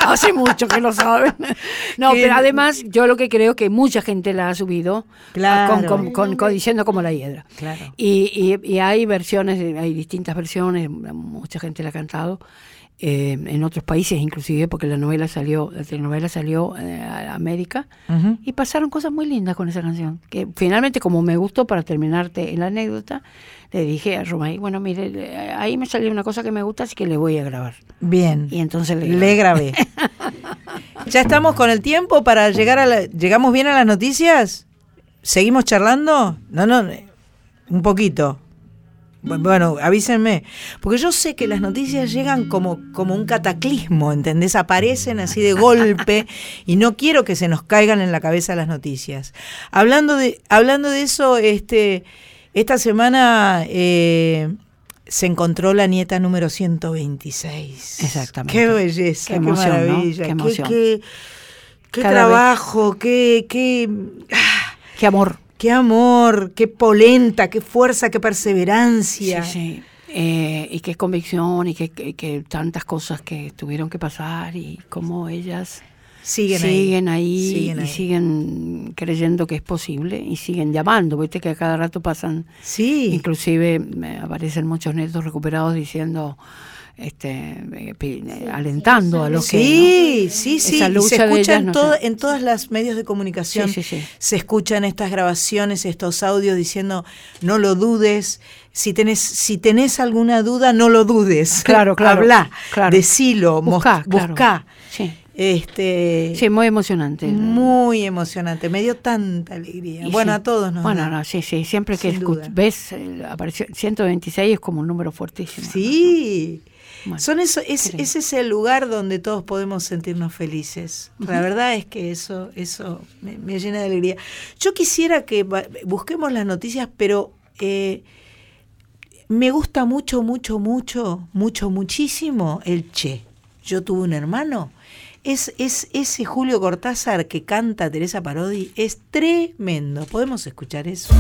Hace mucho que lo saben. No, Que- pero además yo lo que creo que mucha gente la ha subido Claro. Con, con- con- con- diciendo como la hiedra. Claro. Y, y- y hay versiones, hay distintas versiones, mucha gente la ha cantado. eh, en otros países inclusive, porque la novela salió, la telenovela salió eh, a América, y pasaron cosas muy lindas con esa canción. Que finalmente, como me gustó, para terminarte en la anécdota, le dije a Romay, bueno, mire, le- ahí me salió una cosa que me gusta, así que le voy a grabar. Bien. Y entonces le, Le grabé. ya estamos con el tiempo para llegar a la... ¿Llegamos bien a las noticias? ¿Seguimos charlando? No, no, un poquito. Bu- Bueno, avísenme. Porque yo sé que las noticias llegan como, como un cataclismo, ¿entendés? Aparecen así de golpe y no quiero que se nos caigan en la cabeza las noticias. Hablando de, hablando de eso, este, esta semana eh, se encontró la nieta número 126. Exactamente. Qué belleza, Qué qué, emoción, ¿no? maravilla. Qué Qué, emoción. qué- qué trabajo, qué, qué, ah, Qué amor. qué amor, qué polenta, qué fuerza, qué Sí, perseverancia. sí. Eh, y qué convicción y qué, qué- qué tantas cosas que tuvieron que pasar y cómo ellas Siguen, siguen ahí, Siguen y ahí. siguen creyendo que es posible y siguen llamando. Viste que a cada rato pasan, Sí. inclusive me aparecen muchos netos recuperados diciendo, este, eh, eh, alentando a los que... Sí, sí, sí. Esa lucha se escucha en, no todo- en todas las medios de comunicación. Sí, sí, sí. Se escuchan estas grabaciones, estos audios diciendo, no lo dudes. Si tenés, si tenés alguna duda, no lo dudes. Claro, claro, Habla, claro. decilo, claro. buscá. Sí. Este, Sí, muy emocionante. Muy emocionante, me dio tanta alegría. Y bueno, sí. a todos nos Bueno, da. no, sí, sí, siempre que ves, eh, apareció 126 es como un número fuertísimo. ¿no? Bueno, Son eso, es, ese es el lugar donde todos podemos sentirnos felices. La verdad es que eso, eso me, me llena de alegría. Yo quisiera que busquemos las noticias, pero eh, me gusta mucho, mucho, mucho, mucho, muchísimo el Che. Yo tuve un hermano. Es, es ese Julio Cortázar que canta Teresa Parodi, es tremendo. ¿Podemos escuchar eso?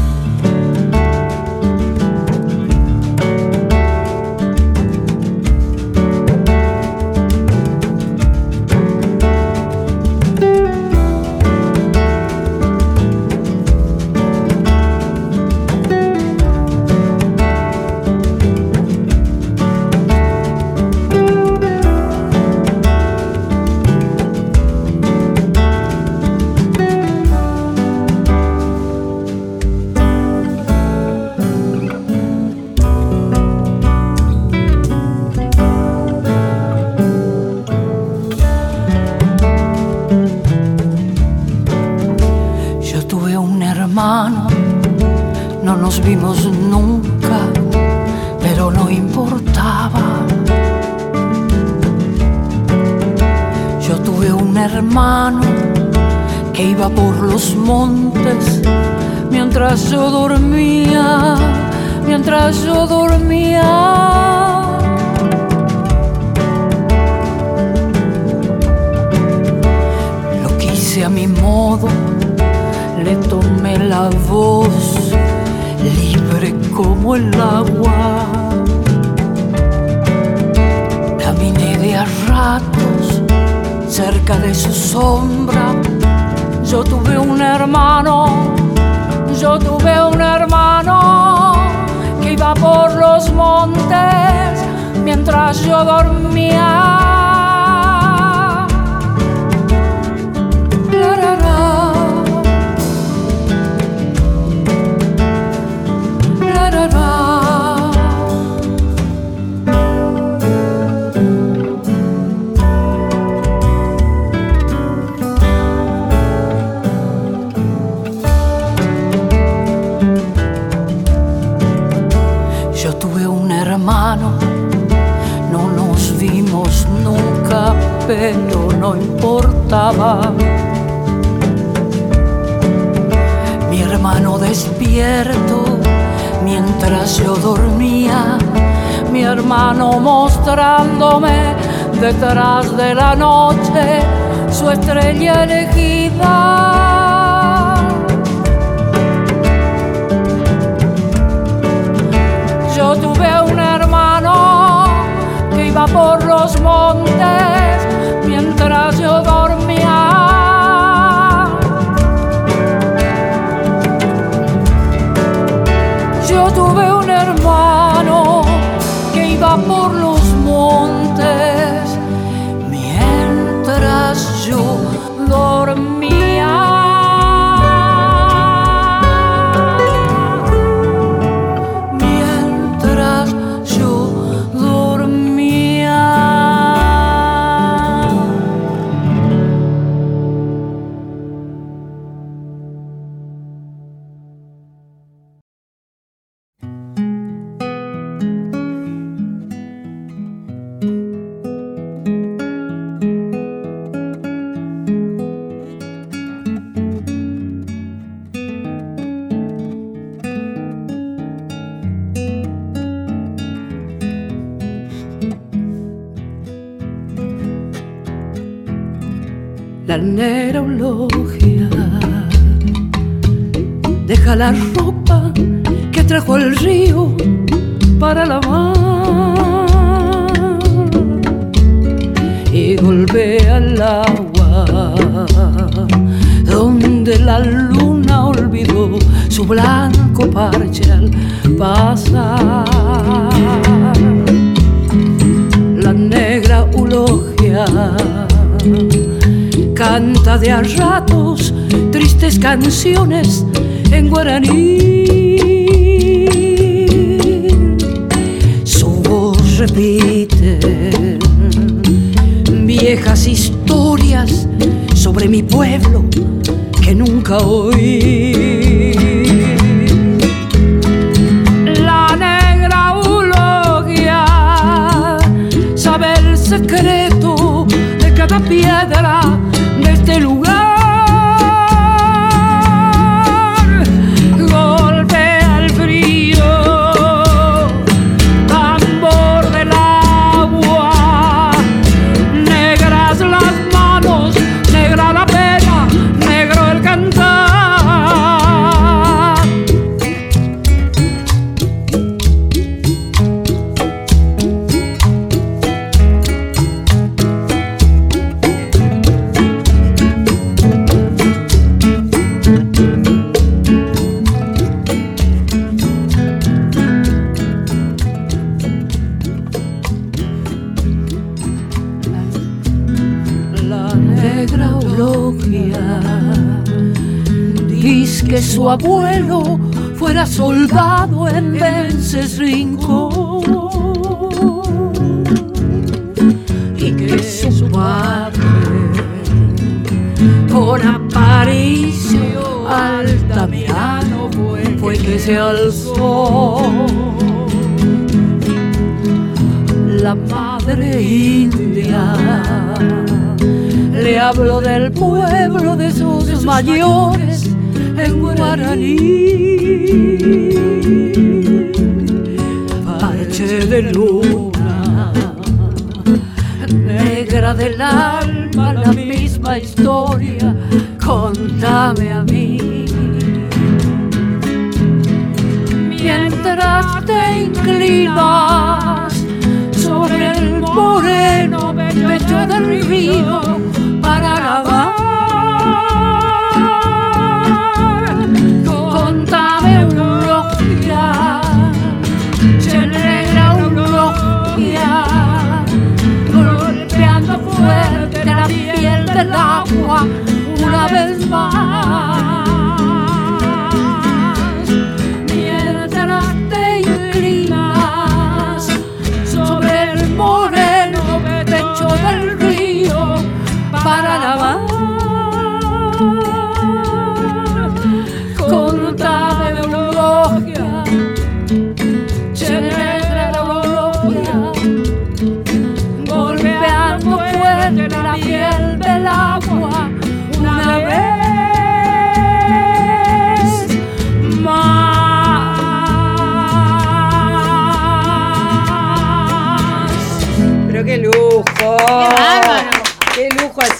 De su sombra. Yo tuve un hermano, yo tuve un hermano que iba por los montes mientras yo dormía. Pero no importaba. Mi hermano despierto mientras yo dormía, mi hermano mostrándome detrás de la noche su estrella elegida. Yo tuve un hermano que iba por los montes mientras yo dormía. Yo tuve un hermano que iba por los La negra eulogia deja la ropa que trajo el río para lavar y golpea el agua donde la luna olvidó su blanco parche al pasar. La negra eulogia canta de a ratos tristes canciones en guaraní. Su voz repite viejas historias sobre mi pueblo que nunca oí. Soldado en Vences Rincón. Y que su padre con Aparicio Altamirano fue que se alzó. La madre india le habló del pueblo de sus mayores en guaraní alma, la misma historia, contame a mí. Mientras te inclinas sobre el moreno pecho del río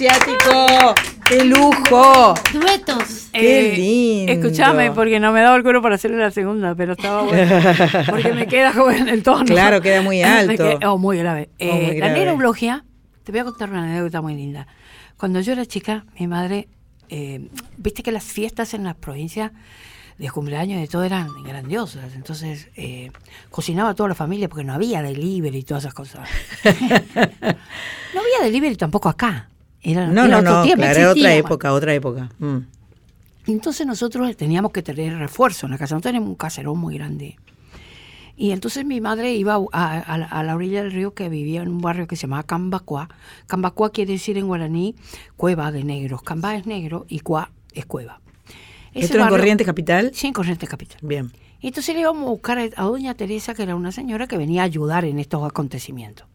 asiático! ¡Qué lujo! Duetos. Qué Eh, lindo. Escúchame, porque no me daba el cuero para hacerle la segunda, pero estaba bueno. Porque me queda como en el tono. Claro, queda muy alto. queda- oh, muy grave. Eh, muy La grave. eulogia, te voy a contar una anécdota muy linda. Cuando yo era chica, mi madre, eh, viste que las fiestas en las provincias de cumpleaños y de todo eran grandiosas. Entonces, eh, cocinaba a toda la familia porque no había delivery y todas esas cosas. no había delivery tampoco acá. Era, No, era no, otro no, tiempo, claro, era otra época, otra época. Mm. Entonces nosotros teníamos que tener refuerzo en la casa, no teníamos un caserón muy grande. Y entonces mi madre iba a, a la- a la orilla del río que vivía en un barrio que se llamaba Cambacuá. Cambacuá quiere decir en guaraní cueva de negros. Cambá es negro y cuá es cueva. Ese ¿Esto era en Corrientes Capital? Sí, en Corrientes Capital. Bien. Entonces le íbamos a buscar a, a doña Teresa, que era una señora que venía a ayudar en estos acontecimientos.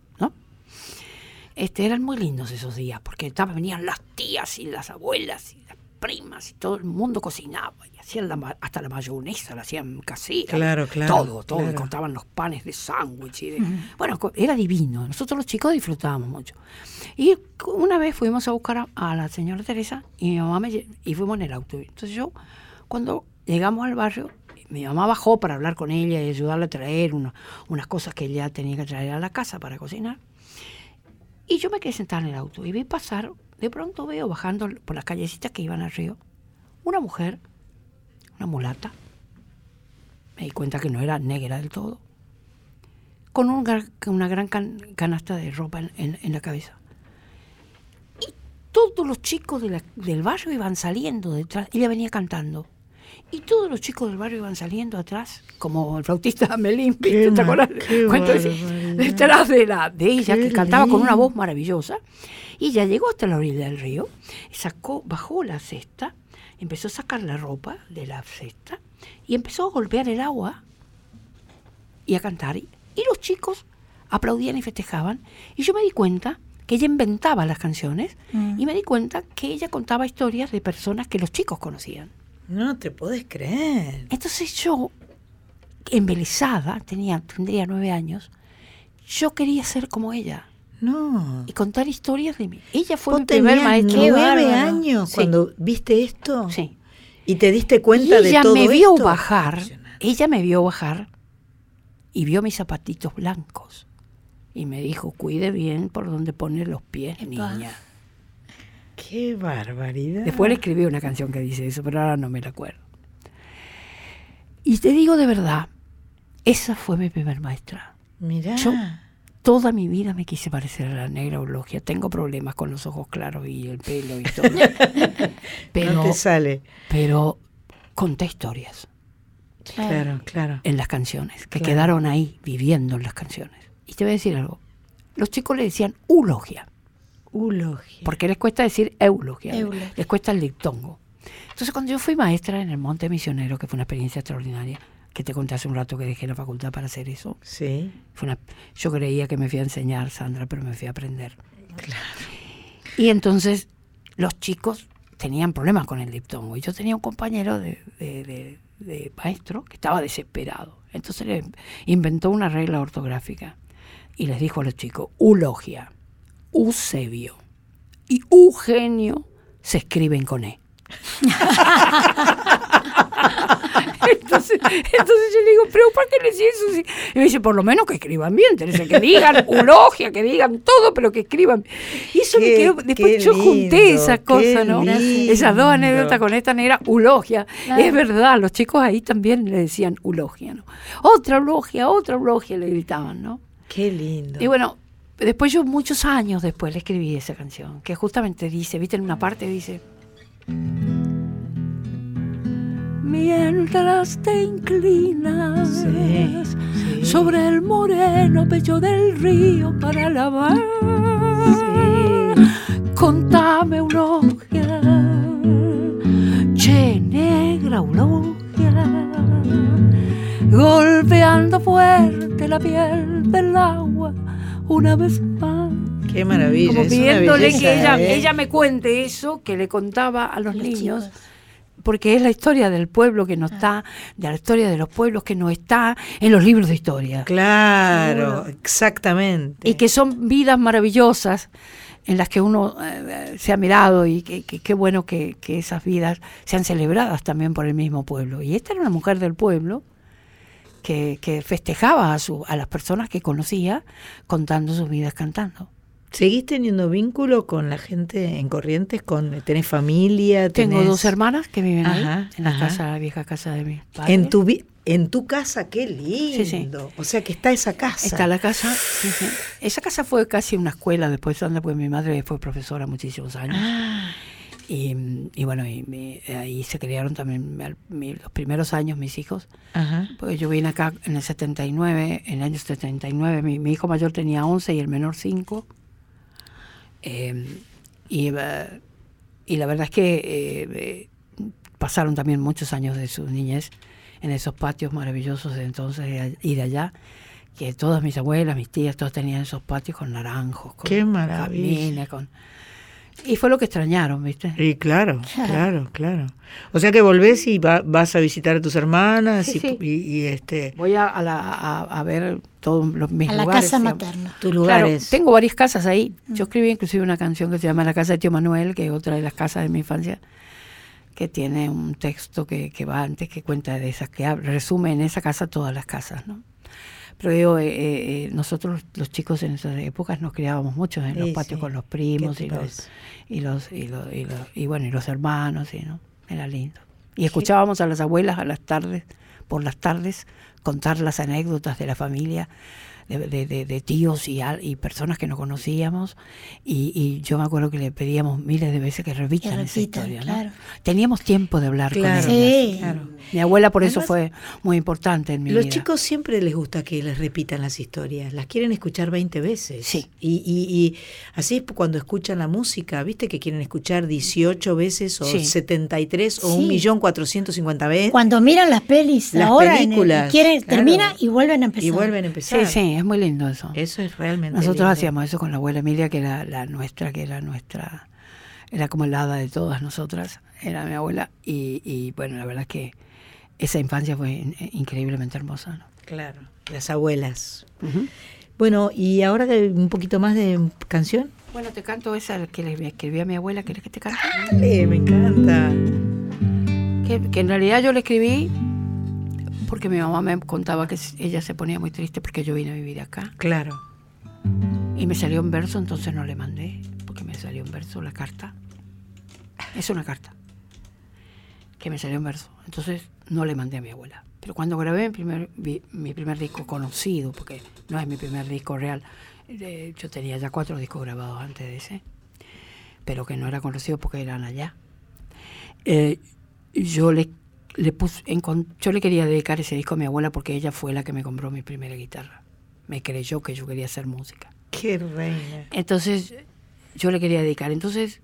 Este, eran muy lindos esos días, porque estaban, venían las tías y las abuelas y las primas y todo el mundo cocinaba y hacían la hasta la mayonesa, la hacían casera. Claro, claro, Todo, todo, y claro. cortaban los panes de sándwich y de... Bueno, co- era divino, nosotros los chicos disfrutábamos mucho. Y una vez fuimos a buscar a, a la señora Teresa y mi mamá me y fuimos en el auto. Entonces yo, cuando llegamos al barrio, mi mamá bajó para hablar con ella y ayudarle a traer uno- unas cosas que ella tenía que traer a la casa para cocinar. Y yo me quedé sentada en el auto y vi pasar, de pronto veo bajando por las callecitas que iban al río, una mujer, una mulata. Me di cuenta que no era negra del todo, con un una gran can- canasta de ropa en, la cabeza. Y todos los chicos del barrio iban saliendo detrás, ella venía cantando. Y todos los chicos del barrio iban saliendo atrás, como el flautista Melín, ¿te acuerdas? detrás de, la, de ella, Qué que cantaba con una voz maravillosa. Y ya llegó hasta la orilla del río, sacó, bajó la cesta, empezó a sacar la ropa de la cesta y empezó a golpear el agua y a cantar. Y, y los chicos aplaudían y festejaban. Y yo me di cuenta que ella inventaba las canciones y me di cuenta que ella contaba historias de personas que los chicos conocían. No te podés creer. Entonces yo, embelesada, tenía, tendría nueve años, yo quería ser como ella No. y contar historias de mí. Ella fue ¿Vos mi primer maestro. nueve bárbaro. años Sí. cuando viste esto? Sí. ¿Y te diste Y cuenta de ella todo me vio esto? bajar, ella me vio bajar y vio mis zapatitos blancos. Y me dijo, cuide bien por donde pone los pies, niña. Qué barbaridad. Después le escribí una canción que dice eso, pero ahora no me la acuerdo. Y te digo de verdad, esa fue mi primer maestra. Mirá. Yo toda mi vida me quise parecer a la negra eulogia. Tengo problemas con los ojos claros y el pelo y todo. pero, no te sale. pero conté historias Claro, claro. en las canciones, que Claro. quedaron ahí viviendo en las canciones. Y te voy a decir algo. Los chicos le decían eulogia, Eulogia. porque les cuesta decir eulogia, Eulogia. les cuesta el diptongo. Entonces cuando yo fui maestra en el Monte Misionero, que fue una experiencia extraordinaria, que te conté hace un rato que dejé la facultad para hacer eso, Sí. Fue una- yo creía que me fui a enseñar, Sandra, pero me fui a aprender. Y entonces los chicos tenían problemas con el diptongo. Y yo tenía un compañero de, de- de- de maestro que estaba desesperado. Entonces le inventó una regla ortográfica y les dijo a los chicos, Eulogia, Eusebio y Eugenio se escriben con E. entonces, entonces yo le digo, pero ¿para qué le decís eso? si-?" Y me dice, por lo menos que escriban bien, Teresa, que digan eulogia, que digan todo, pero que escriban. Y eso me Qué- quedó, qué después yo junté esas cosas, ¿no? lindo. Esas dos anécdotas con esta negra, eulogia. Claro. Es verdad, los chicos ahí también le decían eulogia, ¿no? Otra eulogia, otra eulogia le gritaban, ¿no? Qué lindo. Y bueno, después yo muchos años después le escribí esa canción, que justamente dice, viste, en una parte dice... Mientras te inclinas Sí, sí. sobre el moreno pecho del río para lavar, contame eulogia, che negra eulogia, golpeando fuerte la piel del agua una vez más. Qué maravilla. Como pidiéndole belleza, que ella, ¿eh? ella me cuente eso que le contaba a los, Los niños. chicos. Porque es la historia del pueblo que no está, de la historia de los pueblos que no está en los libros de historia. Claro, exactamente. Y que son vidas maravillosas en las que uno eh, se ha mirado y que que- qué bueno que, que esas vidas sean celebradas también por el mismo pueblo. Y esta era una mujer del pueblo que, que festejaba a, su, a las personas que conocía contando sus vidas cantando. ¿Seguís teniendo vínculo con la gente en Corrientes? Con, ¿Tenés familia? Tengo dos hermanas que viven ahí, Ajá, en la casa, la vieja casa de mis padres. En tu, en tu casa, qué lindo. Sí, sí. O sea que está esa casa. Está la casa. sí. Esa casa fue casi una escuela después, donde pues mi madre fue profesora muchísimos años. Ah, Y, y bueno, y ahí se criaron también los primeros años mis hijos. ajá. Porque yo vine acá en el 79, en el año 79, mi, mi hijo mayor tenía 11 y el menor 5. Eh, y, eh, y la verdad es que eh, eh, pasaron también muchos años de su niñez en esos patios maravillosos de entonces y de allá, que todas mis abuelas, mis tías, todos tenían esos patios con naranjos, con Qué maravilla. jazmines, con... Y fue lo que extrañaron, ¿viste? Y claro, claro, claro. O sea que volvés y va- vas a visitar a tus hermanas Sí, y, sí. y- y, este Voy a, a, la- a- a ver todos los, mis A la lugares. casa digamos. materna. tus Claro, lugares. tengo varias casas ahí. Yo escribí inclusive una canción que se llama La casa de tío Manuel, que es otra de las casas de mi infancia, que tiene un texto que, que va antes, que cuenta de esas, que habla- resume en esa casa todas las casas, ¿no? Pero digo, eh, eh, eh, nosotros los chicos en esas épocas nos criábamos mucho en los patios sí. con los ¿Qué primos y los, y los y los y los y bueno y los hermanos, y, ¿no? Era lindo. Y escuchábamos a las abuelas a las tardes, por las tardes, contar las anécdotas de la familia, de, de- de- de tíos y, al- y personas que no conocíamos. Y, y yo me acuerdo que le pedíamos miles de veces que repitan Que esa historia. ¿no? claro. Teníamos tiempo de hablar Claro. con ellas. Sí. Claro. Mi abuela por eso Además, fue muy importante en mi Los vida. chicos siempre les gusta que les repitan las historias, las quieren escuchar 20 veces. Sí. Y, y, y así es cuando escuchan la música, ¿viste? Que quieren escuchar 18 veces o Sí. 73 o Sí. 1.450.000 veces. Cuando miran las pelis Las ahora, en el- películas, quieren, claro. termina y vuelven a empezar. Y vuelven a empezar. Sí, sí, es muy lindo eso. Eso es realmente Nosotros lindo. hacíamos eso con la abuela Emilia, que era la nuestra, que era nuestra, era como la hada de todas nosotras, era mi abuela, y, y bueno, la verdad es que esa infancia fue in- increíblemente hermosa. ¿no? Claro, las abuelas. Bueno, y ahora un poquito más de canción. Bueno, te canto esa que le escribí a mi abuela, ¿quieres que te cante? Dale, me encanta. Que, que en realidad yo le escribí porque mi mamá me contaba que ella se ponía muy triste porque yo vine a vivir acá. Claro. Y me salió en verso, entonces no le mandé, porque me salió en verso la carta. Es una carta que me salió en verso. Entonces no le mandé a mi abuela. Pero cuando grabé mi primer, vi- mi primer disco conocido, porque no es mi primer disco real, eh, yo tenía ya cuatro discos grabados antes de ese, pero que no era conocido porque eran allá. Eh, yo le, le puse, yo le quería dedicar ese disco a mi abuela porque ella fue la que me compró mi primera guitarra. Me creyó que yo quería hacer música. Qué reina. Entonces, yo le quería dedicar. Entonces,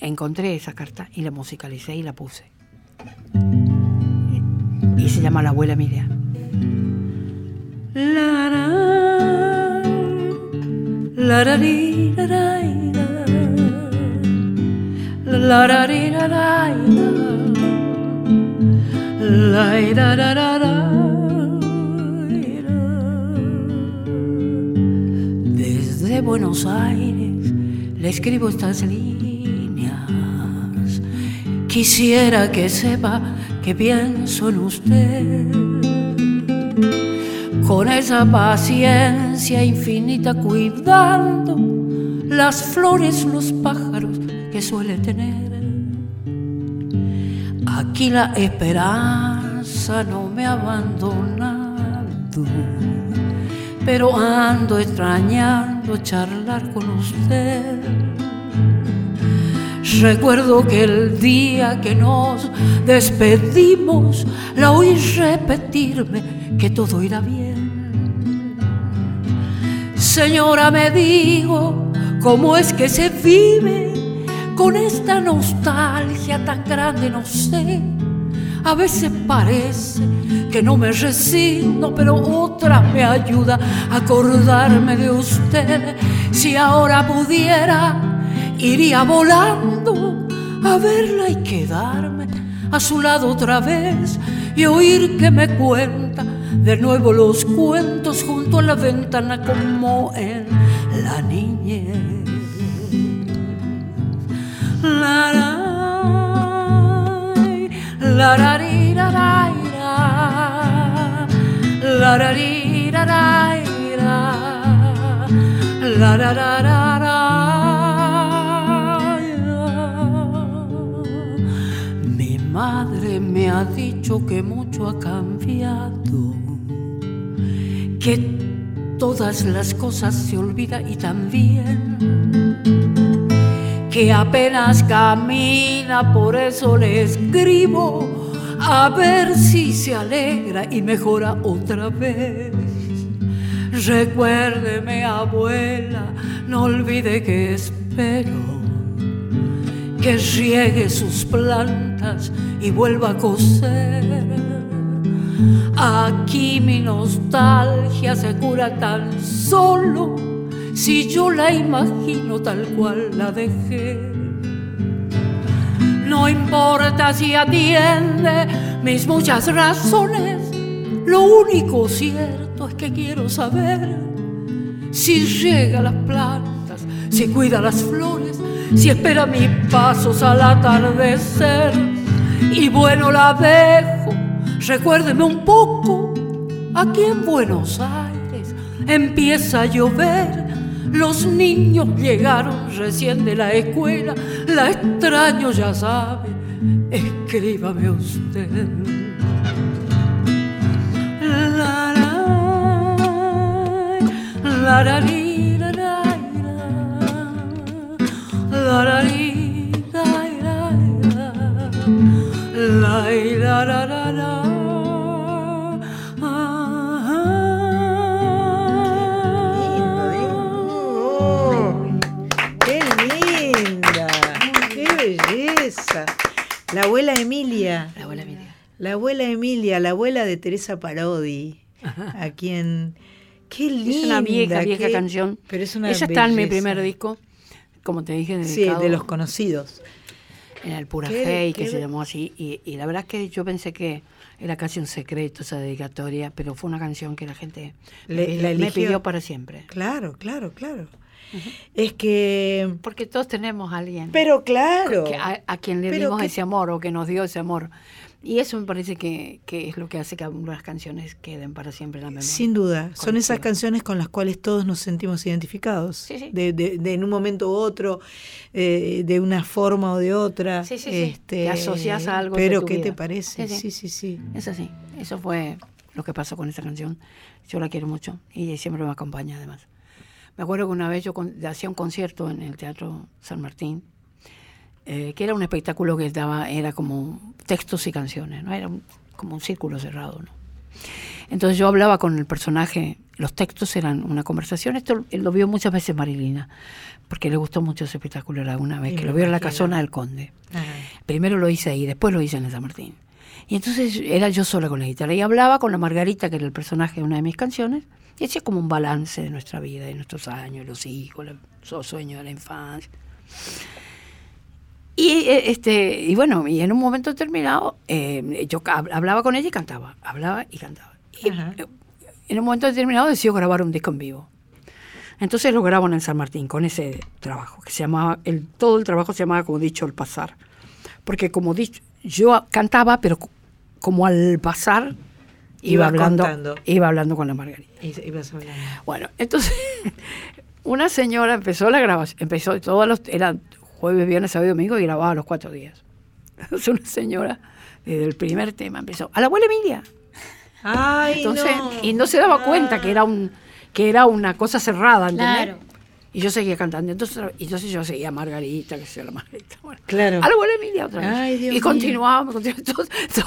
encontré esa carta y la musicalicé y la puse y se llama La abuela Emilia. Desde Buenos Aires le escribo estas líneas. Quisiera que sepa que pienso en usted. Con esa paciencia infinita cuidando las flores, los pájaros que suele tener. Aquí la esperanza no me ha abandonado, pero ando extrañando charlar con usted. Recuerdo que el día que nos despedimos, la oí repetirme que todo irá bien. Señora, me digo, ¿cómo es que se vive con esta nostalgia tan grande? No sé. A veces parece que no me resigno, pero otra me ayuda a acordarme de usted. Si ahora pudiera, iría volando a verla y quedarme a su lado otra vez y oír que me cuenta de nuevo los cuentos junto a la ventana como en la niñez. La la la la ri, ra, ha dicho que mucho ha cambiado, que todas las cosas se olvidan y también que apenas camina, por eso le escribo a ver si se alegra y mejora otra vez. Recuérdeme, abuela, no olvide que espero que riegue sus plantas y vuelva a coser. Aquí mi nostalgia se cura tan solo si yo la imagino tal cual la dejé. No importa si atiende mis muchas razones, lo único cierto es que quiero saber si llega a las plantas, si cuida las flores, si espera mis pasos al atardecer. Y bueno, la dejo, recuérdeme un poco, aquí en Buenos Aires empieza a llover los niños llegaron recién de la escuela, la extraño ya sabe, escríbame usted. La, la, la, la, la, la, la, la, la, la, la. ¡Qué linda! ¡Qué belleza! La abuela Emilia. La abuela Emilia. La abuela Emilia, la abuela de Teresa Parodi, a quien... ¡Qué linda! Es una vieja, vieja qué- canción. Pero es una Ella está en mi belleza. primer disco, como te dije, Sí, dedicado de los conocidos. En el Pura Fe, qué que se llamó así. Y, y la verdad es que yo pensé que era casi un secreto esa dedicatoria, pero fue una canción que la gente Le- pidió- la me pidió para siempre. Claro, claro, claro. Es que... Porque todos tenemos a alguien Pero claro. que a, a quien le dimos que- ese amor o que nos dio ese amor. Y eso me parece que, que es lo que hace que algunas canciones queden para siempre en la memoria. Sin duda, son esas colectiva. canciones con las cuales todos nos sentimos identificados, Sí, sí. De, de- de en un momento u otro, eh, de una forma o de otra. Sí, sí, sí. Te asocias a algo de Pero, tu ¿qué vida. te parece? Sí, Sí, sí. sí, sí. Es así. Eso fue lo que pasó con esta canción. Yo la quiero mucho y siempre me acompaña además. Me acuerdo que una vez yo con- hacía un concierto en el Teatro San Martín, eh, que era un espectáculo que daba, era como textos y canciones, ¿no? Era un- como un círculo cerrado, ¿no? Entonces yo hablaba con el personaje, los textos eran una conversación, esto lo vio muchas veces Marilina, porque le gustó mucho ese espectáculo la una vez, Y que lo vio en la casona del conde. Ah, Primero lo hice ahí, después lo hice en el San Martín. Y entonces era yo sola con la guitarra y hablaba con la Margarita, que era el personaje de una de mis canciones, y hacía como un balance de nuestra vida, de nuestros años, los hijos, los sueños de la infancia. Y, eh, este, y bueno, y en un momento determinado, eh, yo hablaba con ella y cantaba, hablaba y cantaba. Y Ajá. Eh, en un momento determinado decidió grabar un disco en vivo. Entonces lo grabo en el San Martín con ese trabajo, que se llamaba, el, todo el trabajo se llamaba, como dicho, el pasar. Porque como dicho, yo cantaba, pero como al pasar iba, iba hablando, iba hablando con la Margarita. Iba bueno, entonces una señora empezó la grabación, empezó todos los, eran jueves, viernes, sábado y domingo y grababa los cuatro días. Entonces una señora, desde el primer tema, empezó, a la abuela Emilia. Ay, Entonces, no. y no se daba cuenta que era un que era una cosa cerrada, ¿entendés? Claro. Y yo seguía cantando. Entonces, entonces yo seguía Margarita, que sea la Margarita. Bueno, Claro. A la abuela Emilia otra vez. Ay, Dios y mío. continuaba, continuaba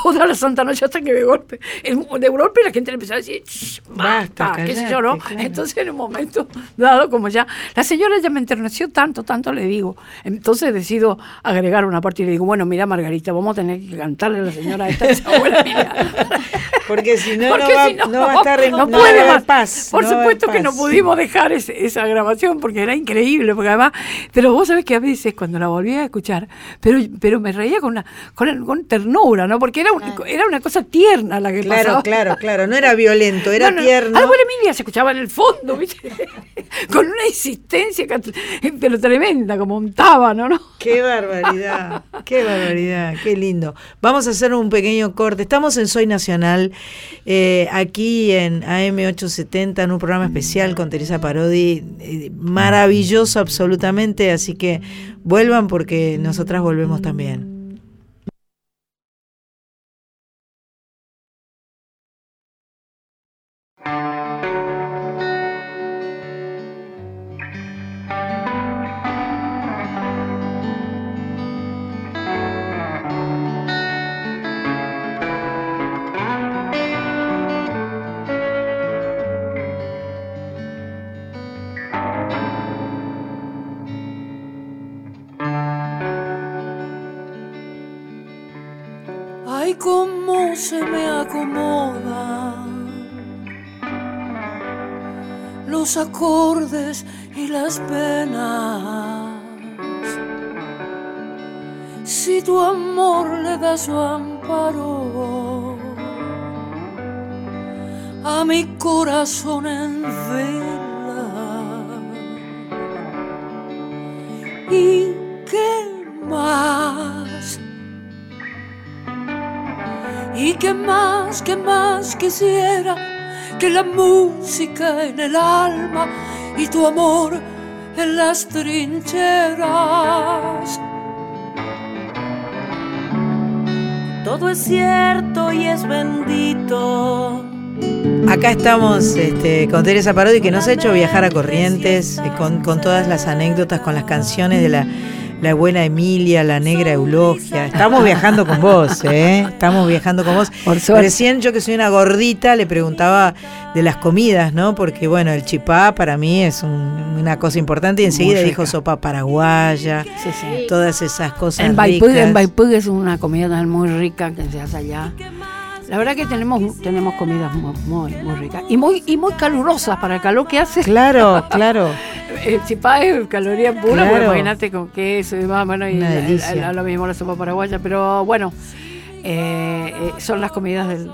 toda la santa noche hasta que de golpe, de golpe la gente le empezó a decir, "Shh, Basta, basta, qué sé yo, ¿no? claro. Entonces en un momento dado como ya, la señora ya me enterneció tanto, tanto le digo. Entonces decido agregar una parte y le digo, bueno, mira Margarita, vamos a tener que cantarle a la señora esta, esa abuela Emilia. Porque si no, no Porque va, si no va a estar en no no puede más. paz. Por no supuesto que no paz. pudimos dejar ese- esa grabación porque era increíble, porque además, pero vos sabés que a veces cuando la volví a escuchar, pero, pero me reía con una, con, con ternura, ¿no? Porque era, un- era una cosa tierna la que Claro, pasaba. claro, claro. No era violento, era No, no, tierno. Algo de Emilia se escuchaba en el fondo, ¿viste? con una insistencia, que- pero tremenda, como un tábano, ¿no? Qué barbaridad, qué barbaridad, qué lindo. Vamos a hacer un pequeño corte. Estamos en Soy Nacional, eh, aquí en AM870, en un programa especial con Teresa Parodi, eh, maravilloso absolutamente, así que vuelvan porque nosotras volvemos también. Los acordes y las penas. Si tu amor le da su amparo a mi corazón en vela. ¿Y qué más? Y que más, que más quisiera que la música en el alma y tu amor en las trincheras. Todo es cierto y es bendito. Acá estamos este, con Teresa Parodi que nos ha hecho viajar a Corrientes eh, con, con todas las anécdotas, con las canciones de la, la buena Emilia, la negra Eulogia. Estamos viajando con vos, ¿eh? Estamos viajando con vos. Por suerte. Recién yo que soy una gordita le preguntaba de las comidas, ¿no? Porque bueno, el chipá para mí es un- una cosa importante y enseguida dijo sopa paraguaya, Sí, sí. todas esas cosas En ricas. en Baipug es una comida muy rica que se hace allá. La verdad que tenemos, tenemos comidas muy, muy, ricas y muy, y muy calurosas para el calor que hace. Claro, claro. El chipá es caloría pura, Claro. porque imagínate con queso y demás, bueno, y el- lo mismo la sopa paraguaya, pero bueno, eh, eh, son las comidas del-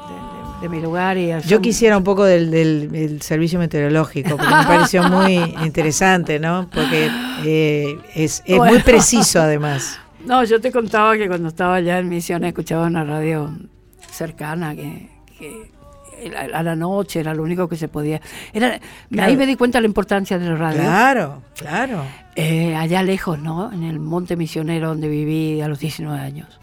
de, mi lugar y Yo quisiera un poco del, del- del servicio meteorológico, porque me pareció muy interesante, ¿no? Porque eh, es, es muy preciso además. No, yo te contaba que cuando estaba allá en Misiones escuchaba una radio cercana que, a la noche era lo único que se podía. Era, Claro. Ahí me di cuenta de la importancia de la radio. Claro, claro. Eh, allá lejos, ¿no? En el Monte Misionero donde viví a los 19 años.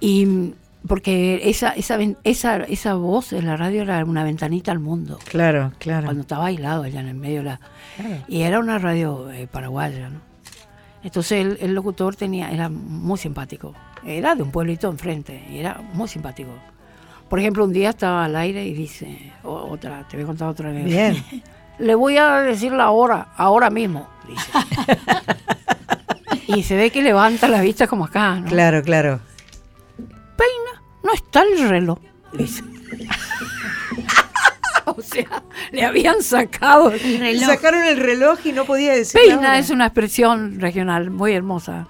Y porque esa, esa, esa, esa voz en la radio era una ventanita al mundo. Claro, claro. Cuando estaba aislado allá en el medio de la... Claro. Y era una radio eh, paraguaya, ¿no? Entonces el, el locutor tenía, era muy simpático. Era de un pueblito enfrente, y era muy simpático. Por ejemplo, un día estaba al aire y dice, otra, te voy a contar otra vez. Bien. Le voy a decir la hora, ahora mismo, dice. y se ve que levanta la vista como acá, ¿no? Claro, claro. Peina, no está el reloj, dice. o sea, le habían sacado el reloj. Sacaron el reloj y no podía decir. Peina es una expresión regional muy hermosa.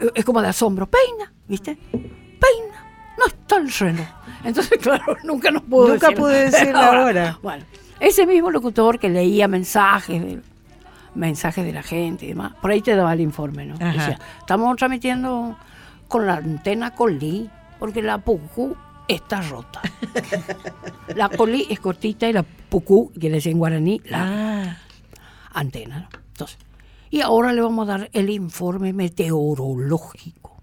Eh, es como de asombro. Peina, ¿viste? Peina, no está el reloj. Entonces, claro, nunca nos pudo Nunca decir. pude decir la hora. Bueno, ese mismo locutor que leía mensajes de, mensajes de la gente y demás, por ahí te daba el informe, ¿no? Decía, estamos transmitiendo con la antena Colí, porque la Pucú está rota. la Colí es cortita y la Pucú, quiere decir en guaraní, la Ah, antena. ¿no? Entonces, y ahora le vamos a dar el informe meteorológico.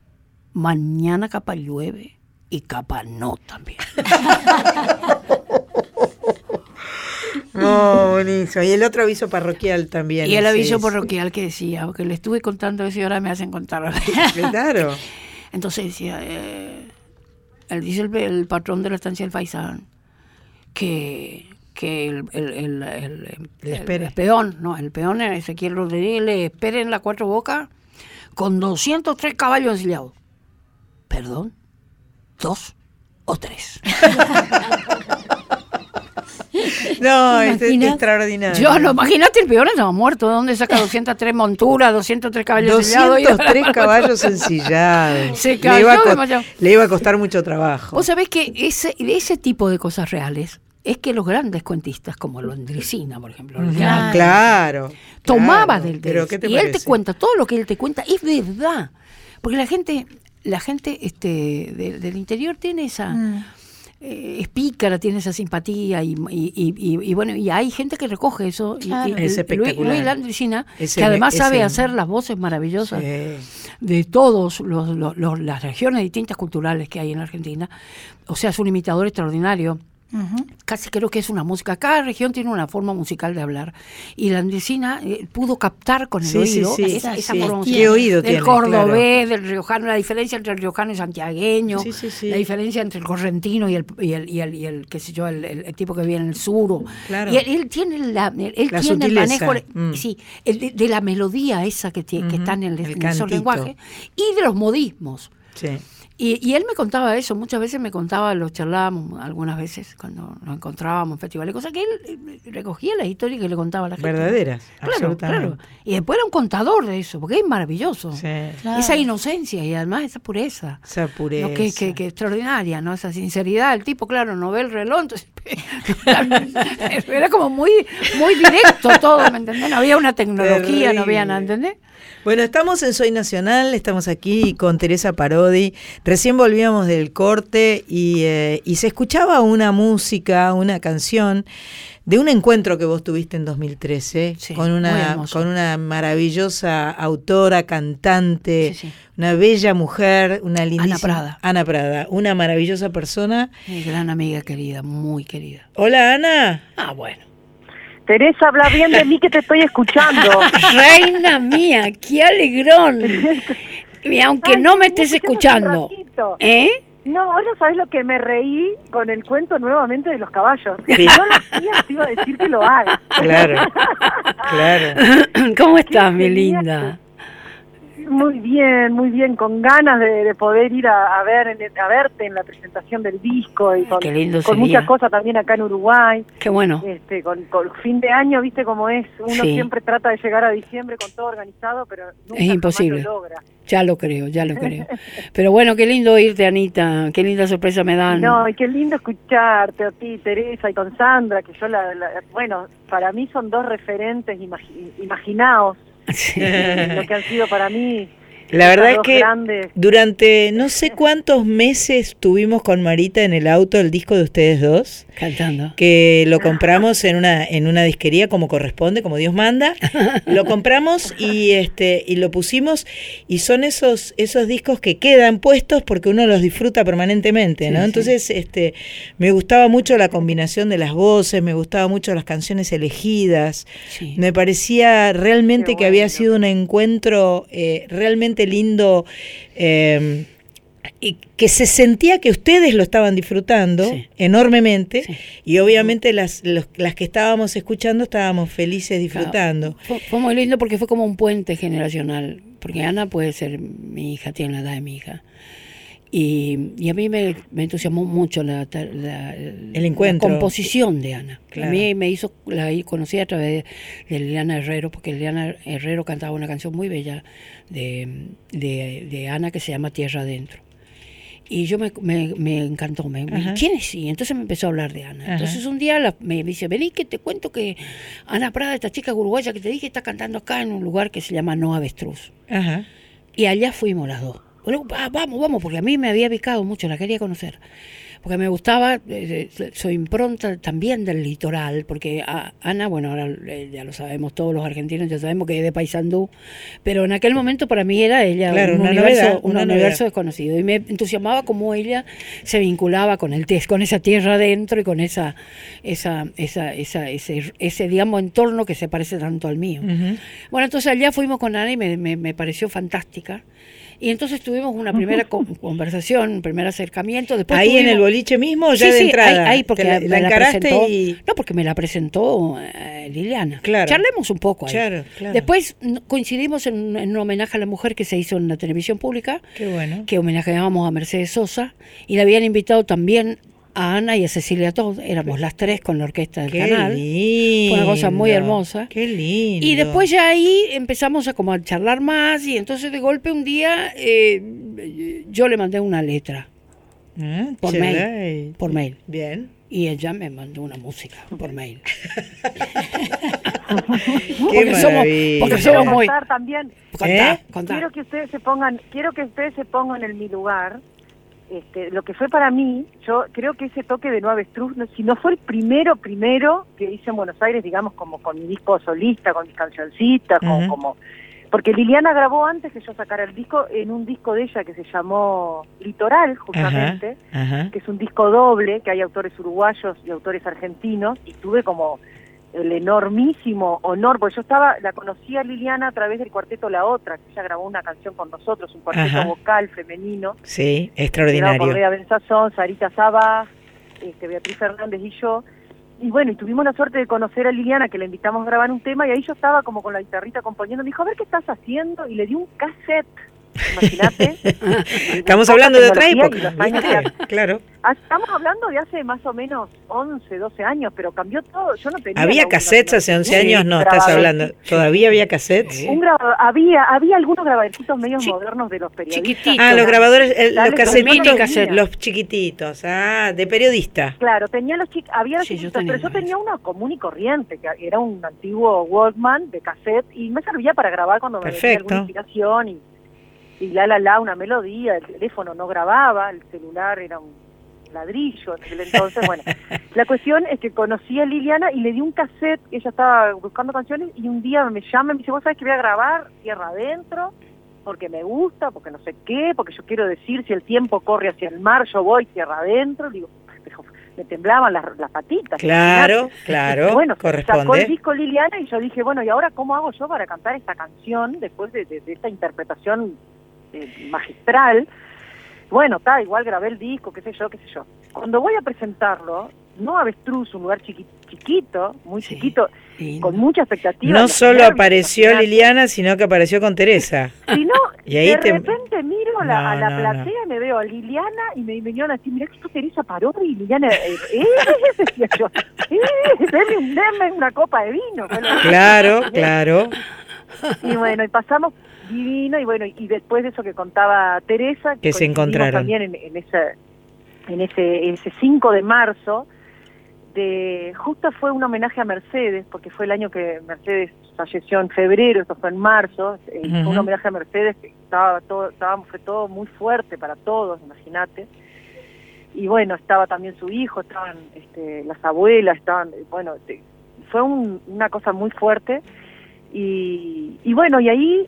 Mañana capa llueve y capa no también. no, buenísimo. Y el otro aviso parroquial también. y el aviso es. parroquial que decía, porque le estuve contando eso y ahora me hacen contar. Claro. Entonces decía, eh, él dice el, el patrón de la estancia del Faisán que, que el, el, el, el- Le peón, no, el peón Ezequiel Rodríguez, le espere en la Cuatro Bocas con 203 caballos ensillados. Perdón, dos o tres. No, ¿Te es, es extraordinario. Yo no, imagínate, el peón estaba muerto. ¿De dónde saca 203 monturas, 203 caballos ensillados? 203 caballos ensillados. Se le, cayó iba a le iba a costar mucho trabajo. Vos sabés que ese, de ese tipo de cosas reales es que los grandes cuentistas, como Londricina, por ejemplo, ya claro. tomaba claro. del de Pero él. ¿qué te y él te cuenta, todo lo que él te cuenta es verdad. Porque la gente, la gente este, de- del interior tiene esa, Mm. eh, es pícara, tiene esa simpatía y, y- y- y- y bueno, y hay gente que recoge eso. Claro. y- Es espectacular. Luis Landricina, que además sabe hacer las voces maravillosas Sí. de todos los, los- los- las regiones distintas culturales que hay en la Argentina. O sea, es un imitador extraordinario. Casi creo que es una música. Cada región tiene una forma musical de hablar. Y la andesina eh, pudo captar con el Sí, oído sí, esa, esa sí. forma ¿Qué musical. oído del tiene? cordobés, del riojano, la diferencia entre el riojano y santiagueño, Sí, sí, sí. la diferencia entre el correntino y el, y el, y el, y el, qué sé yo, el, el- el tipo que vive en el sur. Claro. Y él, él tiene, la, él La tiene el manejo Mm. sí, el de, de la melodía esa que, tie- que está en el, el en lenguajes y de los modismos. Sí. Y, y él me contaba eso, muchas veces me contaba, lo charlábamos algunas veces cuando nos encontrábamos en festivales, cosas que él eh, recogía las historias que le contaba a la gente. Verdaderas, Claro, absolutamente. claro. Y después era un contador de eso, porque es maravilloso. Sí. Claro. Esa inocencia y además esa pureza. Esa pureza. Lo que, que, que extraordinaria, ¿no? Esa sinceridad. El tipo, claro, no ve el reloj, entonces era como muy, muy directo todo, ¿me entendés? No había una tecnología, no había nada, Terrible. ¿entendés? Bueno, estamos en Soy Nacional, estamos aquí con Teresa Parodi. Recién volvíamos del corte y, eh, y se escuchaba una música, una canción de un encuentro que vos tuviste en 2013 Sí, con, una, con una maravillosa autora, cantante, Sí, sí. una bella mujer, una lindísima... Prada. Ana Prada, una maravillosa persona. Mi gran amiga querida, muy querida. Hola, Ana. Ah, bueno. Teresa, habla bien de mí que te estoy escuchando. Reina mía, qué alegrón. Y aunque Ay, no me estés escuchando. ¿eh? No, ahora sabes lo que me reí con el cuento nuevamente de los caballos. Sí. No lo hacías, te iba a decir que lo hagas. Claro, claro. ¿Cómo estás, mi linda? Muy bien, muy bien, con ganas de, de poder ir a, a ver a verte en la presentación del disco y con, con muchas cosas también acá en Uruguay. Qué bueno. Este, con, con fin de año, viste cómo es, uno Sí. siempre trata de llegar a diciembre con todo organizado, pero nunca Es imposible. lo logra. Ya lo creo, ya lo creo. Pero bueno, qué lindo oírte, Anita. Qué linda sorpresa me dan. No, y qué lindo escucharte a ti, Teresa, y con Sandra, que yo la, la- bueno, para mí son dos referentes imagi- imaginaos, Sí. lo que han sido para mí. La verdad es que grandes- durante no sé cuántos meses tuvimos con Marita en el auto el disco de ustedes dos, Cantando. que lo compramos en una en una disquería como corresponde, como Dios manda. Lo compramos y este y lo pusimos y son esos esos discos que quedan puestos porque uno los disfruta permanentemente, ¿no? Sí, sí. Entonces, este me gustaba mucho la combinación de las voces, me gustaba mucho las canciones elegidas. Sí. Me parecía realmente que había sido un encuentro eh, realmente lindo eh, y que se sentía que ustedes lo estaban disfrutando Sí. enormemente Sí. y obviamente las, los- las que estábamos escuchando estábamos felices disfrutando. Fue, fue muy lindo porque fue como un puente generacional. Porque Ana puede ser mi hija, tiene la edad de mi hija. Y, y a mí me, me entusiasmó mucho la, la- El encuentro. la composición de Ana. Claro. A mí me hizo, la conocí a través de Liliana Herrero, porque Liliana Herrero cantaba una canción muy bella de, de, de Ana que se llama Tierra Adentro. Y yo me, me, me encantó. Me, me- Ajá. ¿Quién es? Y entonces me empezó a hablar de Ana. Ajá. Entonces un día la- me dice, vení que te cuento que Ana Prada, esta chica uruguaya que te dije, está cantando acá en un lugar que se llama No Avestruz. Ajá. Y allá fuimos las dos. Bueno, va- vamos, vamos, porque a mí me había picado mucho, la quería conocer. Porque me gustaba eh, eh, su impronta también del litoral, porque a- Ana, bueno, ahora eh, ya lo sabemos todos los argentinos, ya sabemos que es de Paysandú, pero en aquel momento para mí era ella Claro, un una universo, novedad, un una universo desconocido. Y me entusiasmaba cómo ella se vinculaba con el con esa tierra adentro y con esa, esa, esa, esa, ese, ese, digamos, entorno que se parece tanto al mío. Ujú. Bueno, entonces allá fuimos con Ana y me, me- me pareció fantástica. Y entonces tuvimos una primera con- conversación, un primer acercamiento. Después ¿Ahí en el boliche mismo ya Sí, de sí, entrada? ahí, ahí, porque la, me la la presentó. y... No, porque me la presentó eh, Liliana. Claro. Charlemos un poco ahí. Claro, claro. Después coincidimos en, en un homenaje a la mujer que se hizo en la televisión pública, Qué bueno. que homenajeábamos a Mercedes Sosa, y le habían invitado también a Ana y a Cecilia Todd. Éramos las tres con la orquesta del Qué canal. lindo. Fue una cosa muy hermosa. Qué lindo. Y después ya ahí empezamos a como a charlar más y entonces de golpe un día eh, yo le mandé una letra Ah, por chelay. mail, por mail Bien. y ella me mandó una música por mail. Qué Porque somos- porque somos muy- contar también, Contá, ¿Eh? contá. quiero que ustedes se pongan, quiero que ustedes se pongan en mi lugar. Este, lo que fue para mí, yo creo que ese toque de No Avestruz, no- si no fue el primero, primero que hice en Buenos Aires, digamos, como con mi disco solista, con mis cancioncitas, con- como... Porque Liliana grabó antes que yo sacara el disco en un disco de ella que se llamó Litoral, justamente, que es un disco doble, que hay autores uruguayos y autores argentinos, y tuve como el enormísimo honor, porque yo estaba, la conocí a Liliana a través del cuarteto La Otra, que ella grabó una canción con nosotros, un cuarteto Ajá. vocal femenino, Sí, liderado por extraordinario. Bea Benzazón, Sarita Saba, este, Beatriz Fernández y yo. Y bueno, y tuvimos la suerte de conocer a Liliana, que la invitamos a grabar un tema, y ahí yo estaba como con la guitarrita componiendo. Me dijo, a ver qué estás haciendo, y le di un cassette. Imagínate. Estamos hablando de otra época. Claro. Ah, Estamos hablando de hace más o menos 11, 12 años, pero cambió todo. Yo no tenía. Había cassettes hace 11 años, no, estás hablando. ¿Todavía había cassettes? Un había, había algunos medios modernos de los periodistas. chiquititos. Ah, los grabadores, el- los casetitos, los chiquititos, ah, de periodista. Claro, tenía los había los Sí, yo pero yo tenía uno común y corriente, que era un antiguo Walkman de cassette y me servía para grabar cuando me venía alguna inspiración y, y la la la, una melodía, el teléfono no grababa, el celular era un ladrillo en aquel entonces, bueno. La cuestión es que conocí a Liliana y le di un cassette, ella estaba buscando canciones y un día me llama y me dice, vos sabés que voy a grabar Tierra Adentro, porque me gusta, porque no sé qué, porque yo quiero decir, si el tiempo corre hacia el mar, yo voy Tierra Adentro, digo, pero me temblaban las, las patitas. Claro, claro, bueno, sacó el corresponde. disco Liliana y yo dije, bueno, ¿y ahora cómo hago yo para cantar esta canción después de, de- de esta interpretación eh, magistral? Bueno, está, igual grabé el disco, qué sé yo, qué sé yo. Cuando voy a presentarlo, no Avestruz, un lugar chiqui- chiquito, muy Sí. chiquito, Lindo. con mucha expectativa. No solo apareció. Liliana, sino que apareció con Teresa. sino Y ahí de te- repente miro a la, No, a la no, platea y me veo a Liliana y me vinieron así, mirá que esto Teresa Parodi y Liliana, eh, eh, decía yo, eh, deme, un- deme una copa de vino. que- Claro, claro. Y bueno, y pasamos divino y bueno, y después de eso que contaba Teresa, Que se encontraron. también en, en ese en ese ese 5 de marzo de justo fue un homenaje a Mercedes, porque fue el año que Mercedes falleció en febrero, esto fue en marzo, eh, fue un homenaje a Mercedes que estaba todo estaba, fue todo muy fuerte para todos, imagínate. Y bueno, estaba también su hijo, estaban este, las abuelas, estaban, bueno, te- fue un- una cosa muy fuerte. Y, y bueno, y ahí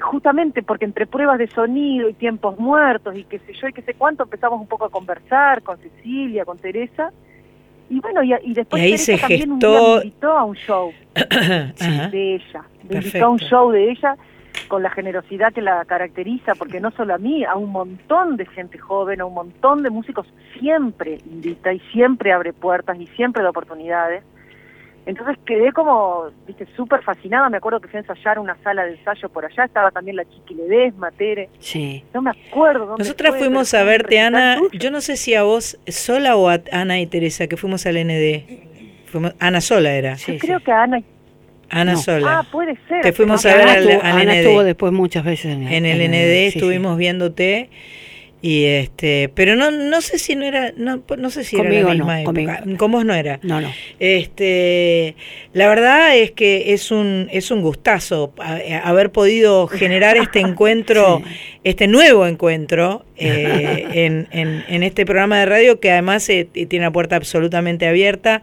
justamente porque entre pruebas de sonido y tiempos muertos y qué sé yo y qué sé cuánto empezamos un poco a conversar con Cecilia, con Teresa. Y bueno, y, y después Y ahí Teresa se también un día me invitó a un show de ella. Me invitó a un show de ella con la generosidad que la caracteriza, porque no solo a mí, a un montón de gente joven, a un montón de músicos, siempre invita y siempre abre puertas y siempre da oportunidades. Entonces quedé como, viste, súper fascinada. Me acuerdo que fui a ensayar una sala de ensayo por allá. Estaba también la Chiqui Ledesma, Tere. Sí. No me acuerdo dónde Nosotras fue, fuimos a verte, Ana. tuyo. Yo no sé si a vos sola o a Ana y Teresa, que fuimos al ND. Fuimos, Ana sola era. Sí, Yo creo que a Ana... Ana No. sola. Ah, puede ser. Te fuimos a ver al- al Ana ND. estuvo después muchas veces en el, en el en ND sí, sí. estuvimos viéndote y este pero no no sé si no era no, no sé si Conmigo era la no, misma conmigo. época con vos no era No, no. este la verdad es que es un es un gustazo a- haber podido generar este encuentro este nuevo encuentro eh, en, en, en este programa de radio que además eh, tiene la puerta absolutamente abierta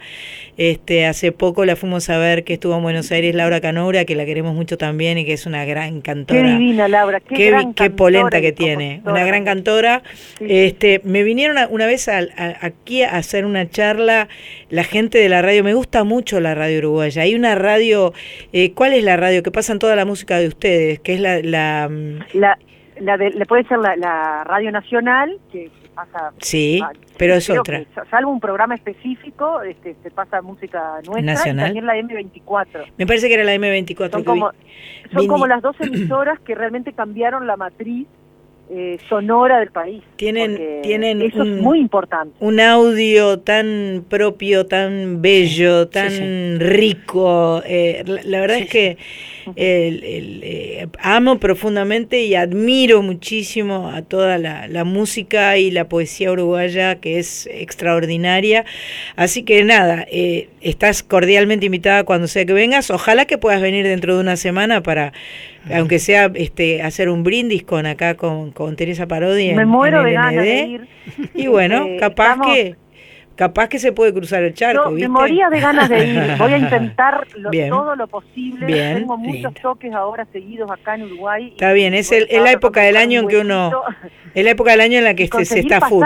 este hace poco la fuimos a ver que estuvo en Buenos Aires Laura Canoura que la queremos mucho también y que es una gran Qué cantora divina, Laura. Qué, qué, gran qué polenta que tiene, una gran cantora. Sí. Este, me vinieron a- una vez a- a- aquí a hacer una charla la gente de la radio. Me gusta mucho la radio uruguaya. Hay una radio, eh, ¿cuál es la radio que pasan toda la música de ustedes? Que es la, la mm, La, la de, le puede ser la, la Radio Nacional, que pasa... sí, pero es otra. que, sa- salvo un programa específico, este, se pasa música nuestra Nacional. y también la M24. Me parece que era la M24. Son vi. como, son como las dos emisoras que realmente cambiaron la matriz eh, sonora del país. Tienen- tienen eso un- es muy importante. un audio tan propio, tan bello, tan sí. rico. eh, la, la verdad Sí, es que el- el, eh, amo profundamente y admiro muchísimo a toda la, la música y la poesía uruguaya que es extraordinaria. Así que nada, eh, estás cordialmente invitada cuando sea que vengas. Ojalá que puedas venir dentro de una semana para, aunque sea este hacer un brindis con acá con, con Teresa Parodi. Me en- muero en de el ganas de ir. Y bueno, Eh, capaz estamos- que capaz que se puede cruzar el charco, Yo me ¿viste? moría de ganas de ir. Voy a intentar lo- Bien. todo lo posible. Bien. Tengo muchos Lindo. toques ahora seguidos acá en Uruguay. Está bien, es el- es la época del año en que uno Es la época del año en la que y este, se conseguir está full.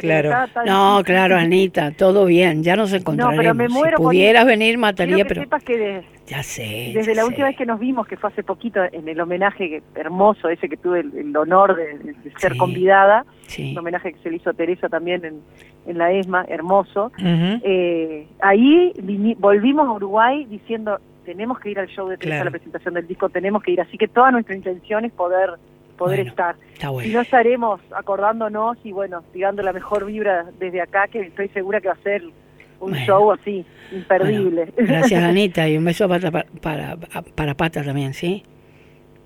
Claro. No, difícil. claro, Anita, todo bien, ya nos encontraremos. pero me muero si por pudieras venir, mataría, que pero sepas que de- ya sé. desde ya la sé. última vez que nos vimos, que fue hace poquito, en el homenaje hermoso ese que tuve el, el honor de, de ser Sí. convidada, Sí. un homenaje que se le hizo a Teresa también en, en la ESMA, hermoso. Eh, ahí volvimos a Uruguay diciendo, tenemos que ir al show de Teresa, Claro. a la presentación del disco, tenemos que ir. Así que toda nuestra intención es poder poder Bueno, estar. Y no estaremos acordándonos y bueno, tirando la mejor vibra desde acá, que estoy segura que va a ser un Bueno. show así, imperdible. Gracias, Anita, y un beso para, para, para, para Pata también, ¿sí?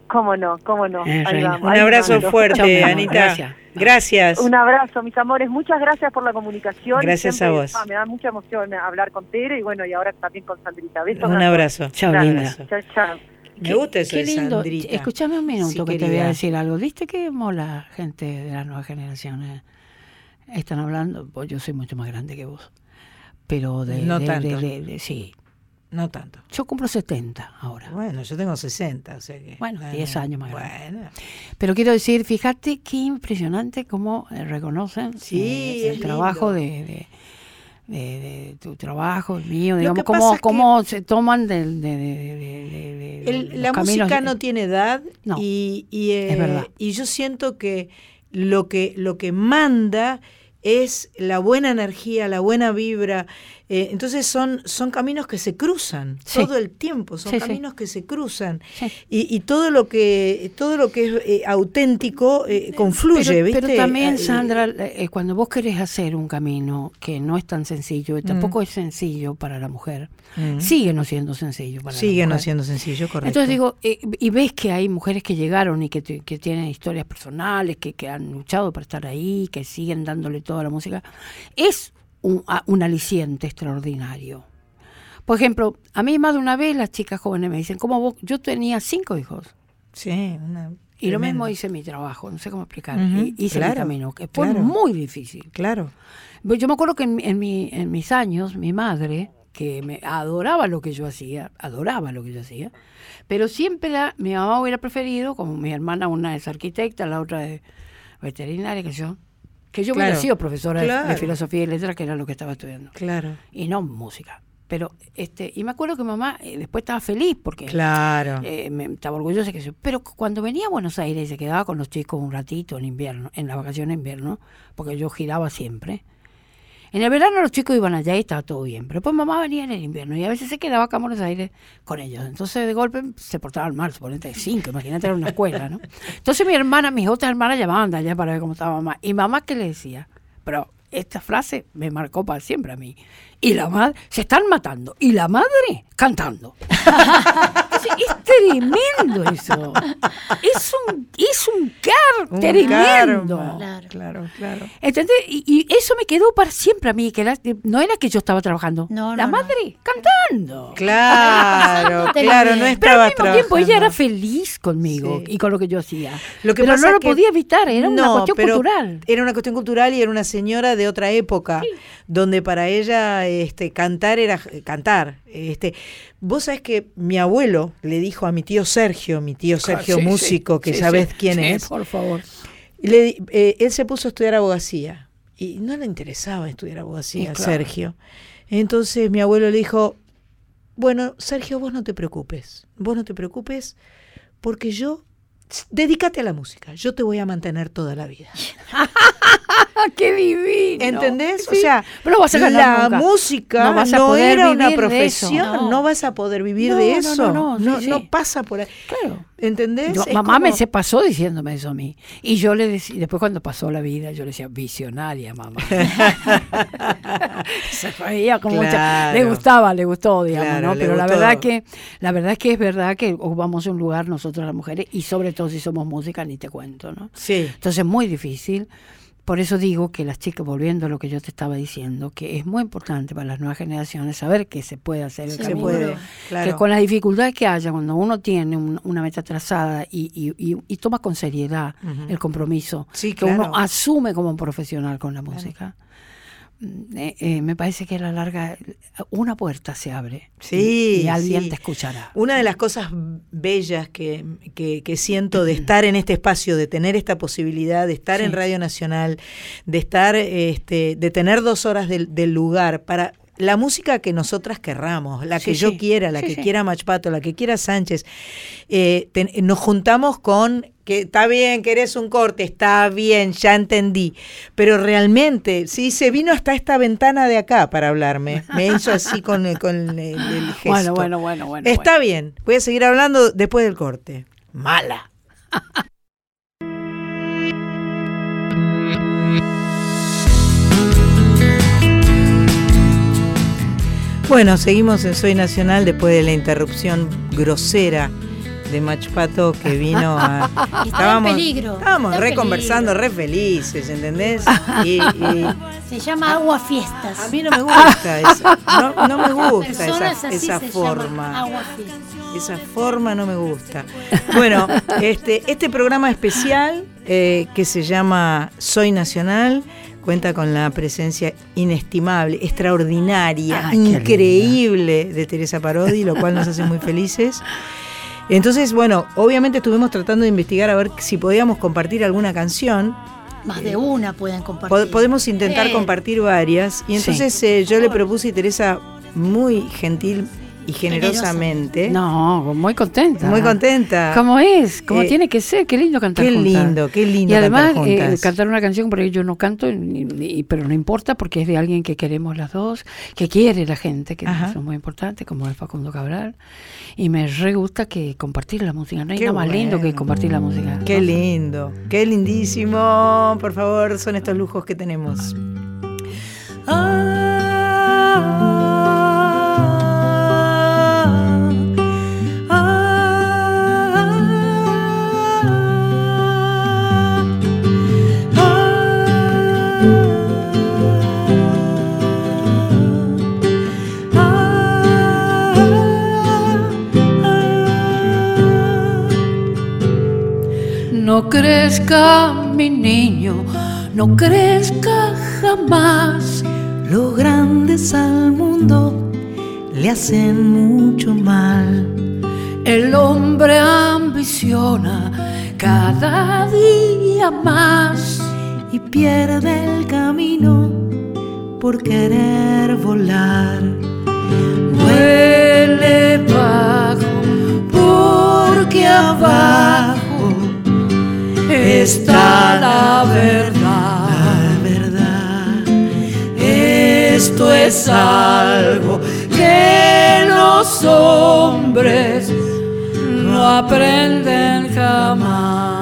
Cómo no, cómo no. Eh, Ahí vamos, Un ahí abrazo fuerte, Anita. gracias. Gracias. Un abrazo, mis amores. Muchas gracias por la comunicación. Gracias Siempre, a vos. ah, me da mucha emoción hablar con Tere y bueno, y ahora también con Sandrita. Besos. Un abrazo. Chao, linda. Chao, chao. Me gusta eso Qué de lindo. Sandrita. Escúchame un minuto Sí, que te voy a decir algo. ¿Viste que mola gente de las nuevas generaciones? Están hablando, pues yo soy mucho más grande que vos. Pero de... No de- tanto. de- de- de- sí. No tanto. Yo cumplo 70 ahora. Bueno, yo tengo 60, o sea que... Bueno, 10 años más grande. Bueno, Pero quiero decir, fíjate qué impresionante cómo eh, reconocen Sí, eh, el es trabajo de, de, de- de tu trabajo, el mío, Lo digamos, cómo, cómo se toman del- de, El- la música no tiene edad No, y, y, eh, es verdad. y yo siento que lo que lo que manda es la buena energía, la buena vibra. Eh, entonces son, son caminos que se cruzan Sí. todo el tiempo, son Sí, sí. caminos que se cruzan. Y, y todo lo que todo lo que es eh, auténtico eh, confluye, pero, ¿viste? pero también, Eh, Sandra, cuando vos querés hacer un camino que no es tan sencillo, y tampoco Mm. es sencillo para la mujer, mm, sigue no siendo sencillo para sigue la no mujer. siendo sencillo, correcto. Entonces digo, y ves que hay mujeres que llegaron y que, que tienen historias personales, que, que han luchado para estar ahí, que siguen dándole toda la música. Es un, a- un aliciente extraordinario. Por ejemplo, a mí más de una vez las chicas jóvenes me dicen, ¿cómo vos? Yo tenía cinco hijos. sí, una- Y lo mismo hice mi trabajo, no sé cómo explicar. Ujú, y hice claro, mi camino, que fue claro. muy difícil. Claro. Pues Yo me acuerdo que en, mi- en, mi- en mis años, mi madre, que me adoraba lo que yo hacía, adoraba lo que yo hacía, pero siempre la- mi mamá hubiera preferido, como mi hermana, una es arquitecta, la otra es veterinaria, que yo, que yo hubiera Claro, sido profesora de- filosofía y letras, que era lo que estaba estudiando, Claro. y no música. Pero, este, y me acuerdo que mamá eh, después estaba feliz porque Claro. eh, me, estaba orgullosa que pero cuando venía a Buenos Aires y se quedaba con los chicos un ratito en invierno, en la vacación de invierno, porque yo giraba siempre. En el verano los chicos iban allá y estaba todo bien, pero después mamá venía en el invierno y a veces se quedaba acá en Buenos Aires con ellos. Entonces de golpe se portaban mal, suponete cinco, imagínate era una escuela, ¿no? Entonces mi hermana, mis otras hermanas llamaban de allá para ver cómo estaba mamá. Y mamá, ¿qué le decía? Pero esta frase me marcó para siempre a mí. Y la madre, se están matando. Y la madre cantando. Entonces, es tremendo eso. Es un, es un car tremendo. karma. Claro. Claro, claro. ¿Entendés? Y, y eso me quedó para siempre a mí, que no era que yo estaba trabajando, No, la no, no. madre cantando. Claro, claro, no Pero estaba al mismo tiempo ella era trabajando. feliz conmigo Sí. y con lo que yo hacía. Lo que pero no lo que- podía evitar, era una cuestión pero cultural. Era una cuestión cultural y era una señora de otra época, donde para ella este, cantar era eh, cantar. Este, vos sabés que mi abuelo le dijo a mi tío Sergio, mi tío Sergio Ah, sí, músico, sí, que sí, sabés quién es, Por favor. le eh, él se puso a estudiar abogacía y no le interesaba estudiar abogacía, claro. Sergio. Entonces mi abuelo le dijo, bueno, Sergio, vos no te preocupes, vos no te preocupes porque yo, dedícate a la música, yo te voy a mantener toda la vida. ¡Ah, qué divino! ¿Entendés? Sí. O sea, Pero no vas a ganar la nunca. música No vas a poder era una vivir de eso. profesión, no. No. vas a poder vivir de eso. no, no, sí, sí. pasa por ahí. Claro. ¿Entendés? Yo- mamá me como- se pasó diciéndome eso a mí. Y yo le decía, después cuando pasó la vida, yo le decía, visionaria, mamá. se reía con mucha. Claro. Le gustaba, le gustó, digamos, Claro, ¿no? Pero la verdad que, la verdad es que es verdad que ocupamos un lugar nosotros las mujeres, y sobre todo si somos música, ni te cuento, ¿no? Sí. Entonces es muy difícil. Por eso digo que las chicas, volviendo a lo que yo te estaba diciendo, que es muy importante para las nuevas generaciones saber que se puede hacer el Se Se puede, claro. Que con las dificultades que haya, cuando uno tiene un- una meta trazada y, y- y- y toma con seriedad el compromiso Sí, que claro. uno asume como un profesional con la música, eh, eh, me parece que a la larga una puerta se abre Sí, y, y alguien sí. te escuchará. Una de las cosas bellas que, que- que siento de estar en este espacio, de tener esta posibilidad, de estar en. Radio Nacional, de estar, este, de tener dos horas del, del lugar para la música que nosotras querramos, la Sí, que yo sí. quiera, la Sí, que quiera Machpato, la que quiera Sánchez, eh, nos juntamos con que está bien, que eres un corte, está bien, ya entendí, pero realmente, sí, se vino hasta esta ventana de acá para hablarme, me hizo así con, el- con el, el gesto. Bueno, bueno, bueno, bueno. Está bien, voy a seguir hablando después del corte. Mala. Bueno, seguimos en Soy Nacional después de la interrupción grosera de Machpato que vino a... Está en peligro, Estábamos está en re conversando, re felices, ¿entendés? Y, y Se llama agua fiestas. a mí no me gusta esa, no, no me gusta esa, esa forma. agua. Esa forma no me gusta. Bueno, este, este programa especial eh, que se llama Soy Nacional cuenta con la presencia inestimable, extraordinaria, qué increíble de Teresa Parodi, lo cual nos hace muy felices. Entonces, bueno, obviamente estuvimos tratando de investigar a ver si podíamos compartir alguna canción. Más de una pueden compartir. Po- podemos intentar Eh, compartir varias. Y entonces eh, yo le propuse a Teresa muy gentil y generosamente. No, muy contenta. Muy contenta. Como es, como Eh, tiene que ser, qué lindo cantar Qué juntas. lindo, qué lindo Y además cantar eh, cantar una canción porque yo no canto, ni- ni- pero no importa porque es de alguien que queremos las dos, que quiere la gente, que Ajá. es muy importante, como es Facundo Cabral. Y me re gusta que compartir la música, no hay Qué nada más lindo que compartir la música. Qué ¿no? lindo, qué lindísimo. Por favor, son estos lujos que tenemos. No crezca mi niño, no crezca jamás. Los grandes al mundo le hacen mucho mal. El hombre ambiciona cada día más. y pierde el camino por querer volar. Huele bajo porque abajo está la verdad. La verdad Esto es algo que los hombres no aprenden jamás.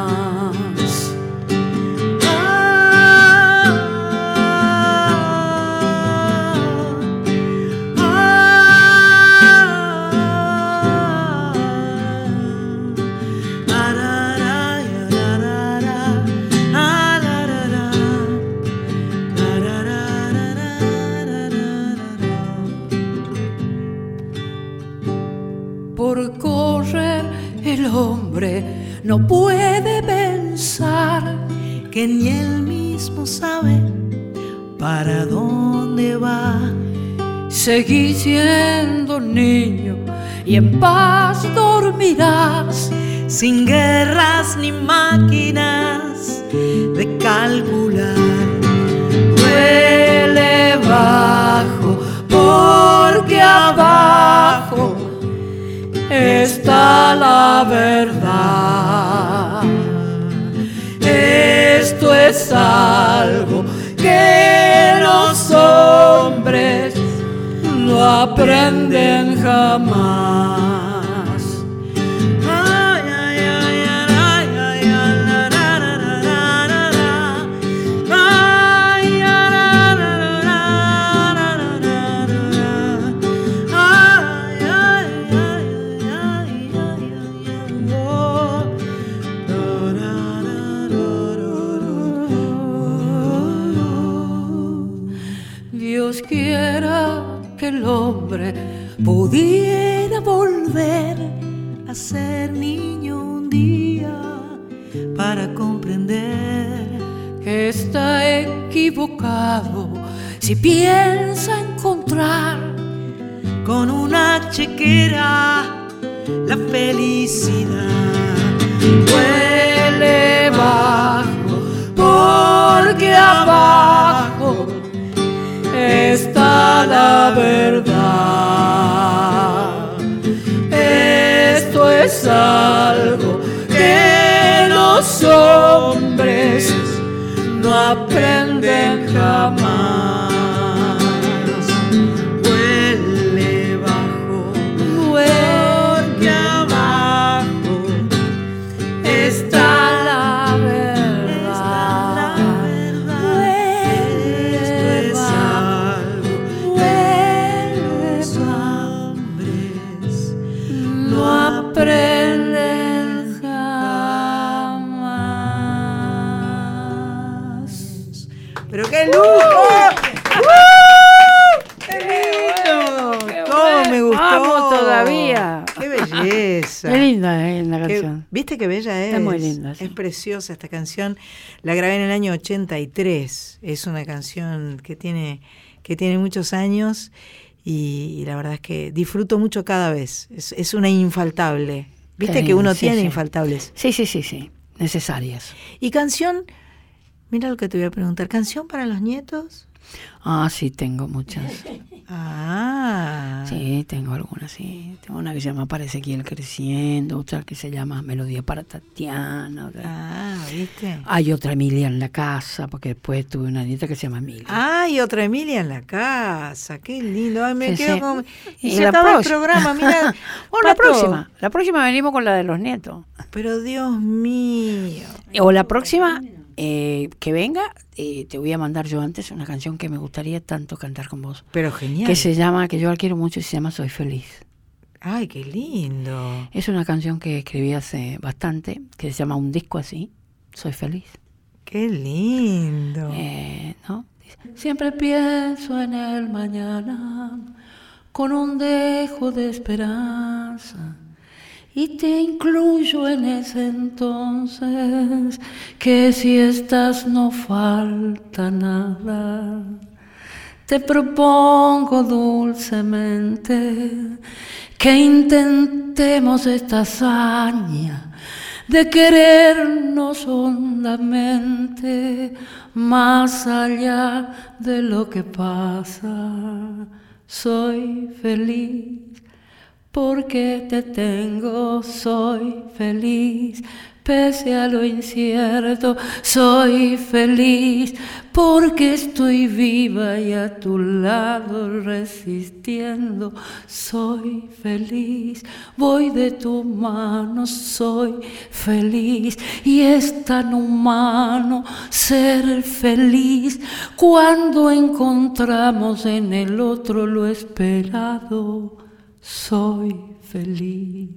No puede pensar que ni él mismo sabe para dónde va. Seguí siendo niño y en paz dormirás. sin guerras ni máquinas de calcular. Huele bajo porque abajo está la verdad. Esto es algo que los hombres no aprenden jamás. Pudiera volver a ser niño un día para comprender que está equivocado si piensa encontrar con una chequera la felicidad. huele bajo porque abajo está la verdad. Esto es algo que los hombres no aprenden jamás. Belleza! Qué linda es la canción. ¿Viste qué bella es? Es muy linda, sí. Es preciosa esta canción. La grabé en el año 83. Es una canción que tiene, que tiene muchos años y, y la verdad es que disfruto mucho cada vez. Es, es una infaltable. ¿Viste que uno sí, tiene sí. infaltables? Sí, sí, sí, sí. Necesarias. Y canción, mira lo que te voy a preguntar. ¿Canción para los nietos? Ah, sí, tengo muchas. Ah. Sí, tengo algunas, sí. Tengo una que se llama Para Ezequiel Creciendo, otra que se llama Melodía para Tatiana. otra- Ah, ¿viste? Hay otra Emilia en la casa, porque después tuve una nieta que se llama Emilia. Ah, y otra Emilia en la casa, qué lindo. Ay, me Sí, quedo sí. como. Y, Y se la acaba el programa, mira. o la Pato, próxima. La próxima venimos con la de los nietos. Pero Dios mío. O la próxima eh, que venga, eh, te voy a mandar yo antes una canción que me gustaría tanto cantar con vos. Pero genial. Que se llama, que yo la quiero mucho y se llama Soy Feliz. Ay, qué lindo. Es una canción que escribí hace bastante, que se llama Un disco así, Soy Feliz. Qué lindo. Eh, ¿no? Siempre pienso en el mañana con un dejo de esperanza y te incluyo en ese entonces que si estás no falta nada. Te propongo dulcemente que intentemos esta hazaña de querernos hondamente más allá de lo que pasa. Soy feliz porque te tengo, soy feliz. Pese a lo incierto, soy feliz porque estoy viva y a tu lado resistiendo. Soy feliz, voy de tu mano, soy feliz y es tan humano ser feliz cuando encontramos en el otro lo esperado. Soy feliz.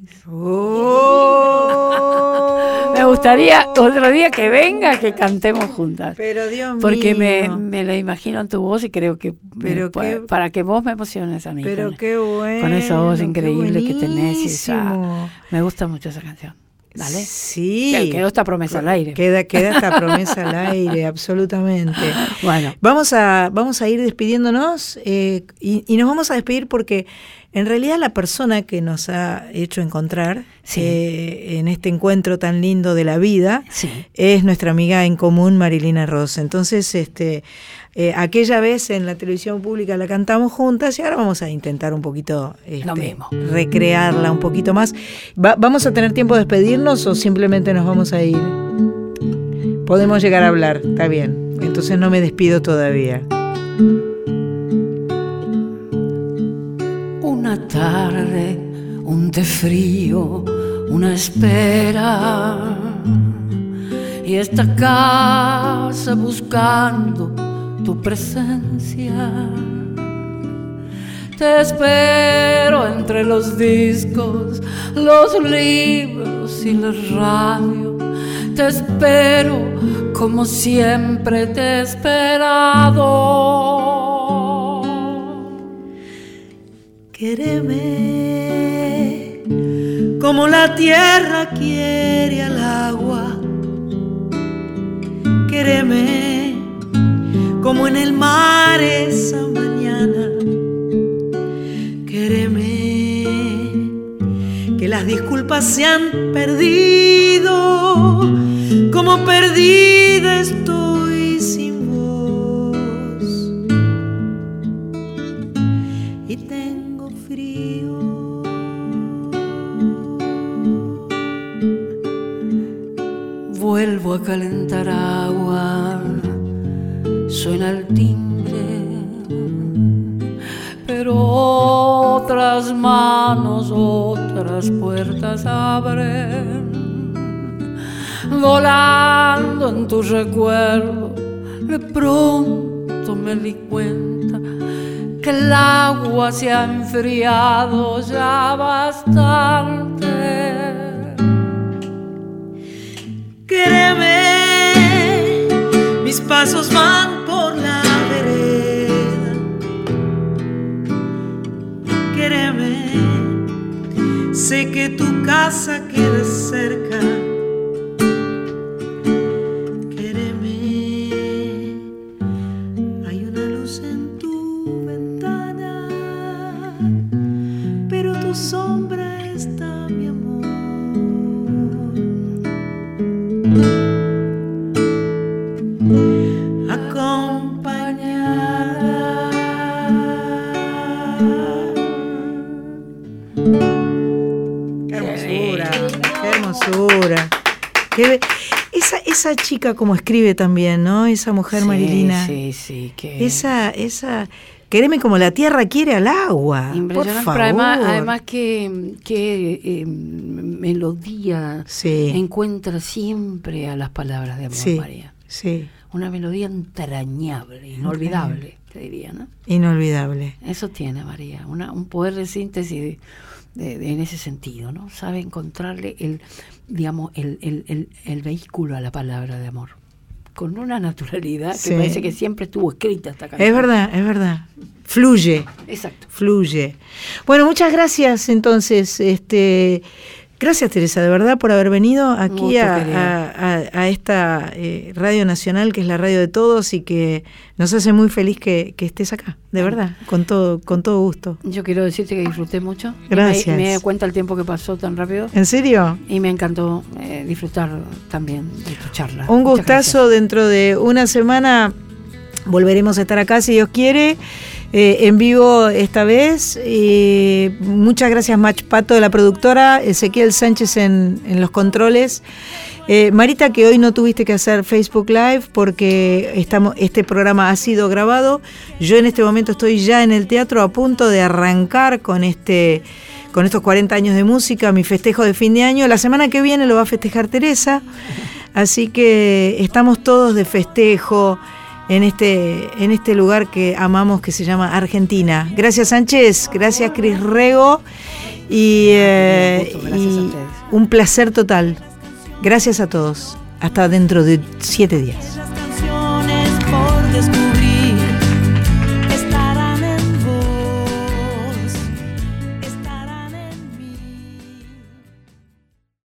Oh. Me gustaría otro día que venga que cantemos juntas. Pero Dios Porque me, mío. me la imagino en tu voz y creo que Pero me puede- qué- para que vos me emociones a mí. Pero con, qué bueno. con esa voz increíble que tenés y esa- me gusta mucho esa canción. Dale. Sí. Que- Quedó esta promesa al aire. Queda, queda esta promesa al aire, absolutamente. Bueno, Vamos a, vamos a ir despidiéndonos eh, y, y nos vamos a despedir porque en realidad la persona que nos ha hecho encontrar Sí. eh, en este encuentro tan lindo de la vida sí. es nuestra amiga en común Marilina Ross. Entonces, este, eh, aquella vez en la televisión pública la cantamos juntas y ahora vamos a intentar un poquito este, Lo mismo. recrearla un poquito más. Va- ¿Vamos a tener tiempo de despedirnos o simplemente nos vamos a ir? Podemos llegar a hablar, está bien. Entonces no me despido todavía. Tarde, un té frío, una espera. Y esta casa buscando tu presencia. Te espero entre los discos, los libros y la radio. Te espero como siempre te he esperado. Quéreme como la tierra quiere al agua. Quéreme como en el mar esa mañana. Quéreme que las disculpas se han perdido, como perdida estoy Vuelvo a calentar agua, suena el timbre, pero otras manos, otras puertas abren. Volando en tu recuerdo, de pronto me di cuenta que el agua se ha enfriado ya bastante. Pasos van por la vereda. Quéreme, sé que tu casa queda cerca. Como escribe también, ¿no? Esa mujer Sí, Marilina. Sí, sí. Que Esa, esa, quereme como la tierra quiere al agua. Por Impresionante, favor. pero además, además que, que eh, melodía Sí. encuentra siempre a las palabras de amor, Sí. María. Sí, Una melodía entrañable, inolvidable, te diría, ¿no? inolvidable. Eso tiene María, una, un poder de síntesis de- de- de- en ese sentido, ¿no? Sabe encontrarle el, digamos, el, el, el, el vehículo a la palabra de amor. Con una naturalidad Sí. que parece que siempre estuvo escrita esta canción. Es verdad, es verdad. Fluye. Exacto. fluye. Bueno, muchas gracias entonces. Este, gracias Teresa, de verdad, por haber venido aquí a, a- esta eh, radio nacional que es la radio de todos y que nos hace muy feliz que, que estés acá, de verdad, con todo, con todo gusto. Yo quiero decirte que disfruté mucho. Gracias. Me, me di cuenta el tiempo que pasó tan rápido. ¿En serio? Y me encantó eh, disfrutar también de tu charla. Un Muchas gustazo dentro de una semana. Volveremos a estar acá si Dios quiere. Eh, en vivo esta vez. Muchas gracias, Mach Pato, de la productora, Ezequiel Sánchez en, los controles. Eh, Marita, que hoy no tuviste que hacer Facebook Live porque este programa ha sido grabado. Yo en este momento estoy ya en el teatro a punto de arrancar con este con estos 40 años de música, mi festejo de fin de año. La semana que viene lo va a festejar Teresa. Así que estamos todos de festejo en este, en este lugar que amamos que se llama Argentina. Gracias Sánchez, gracias Cris Rego y, eh, y un placer total. Gracias a todos. Hasta dentro de siete días.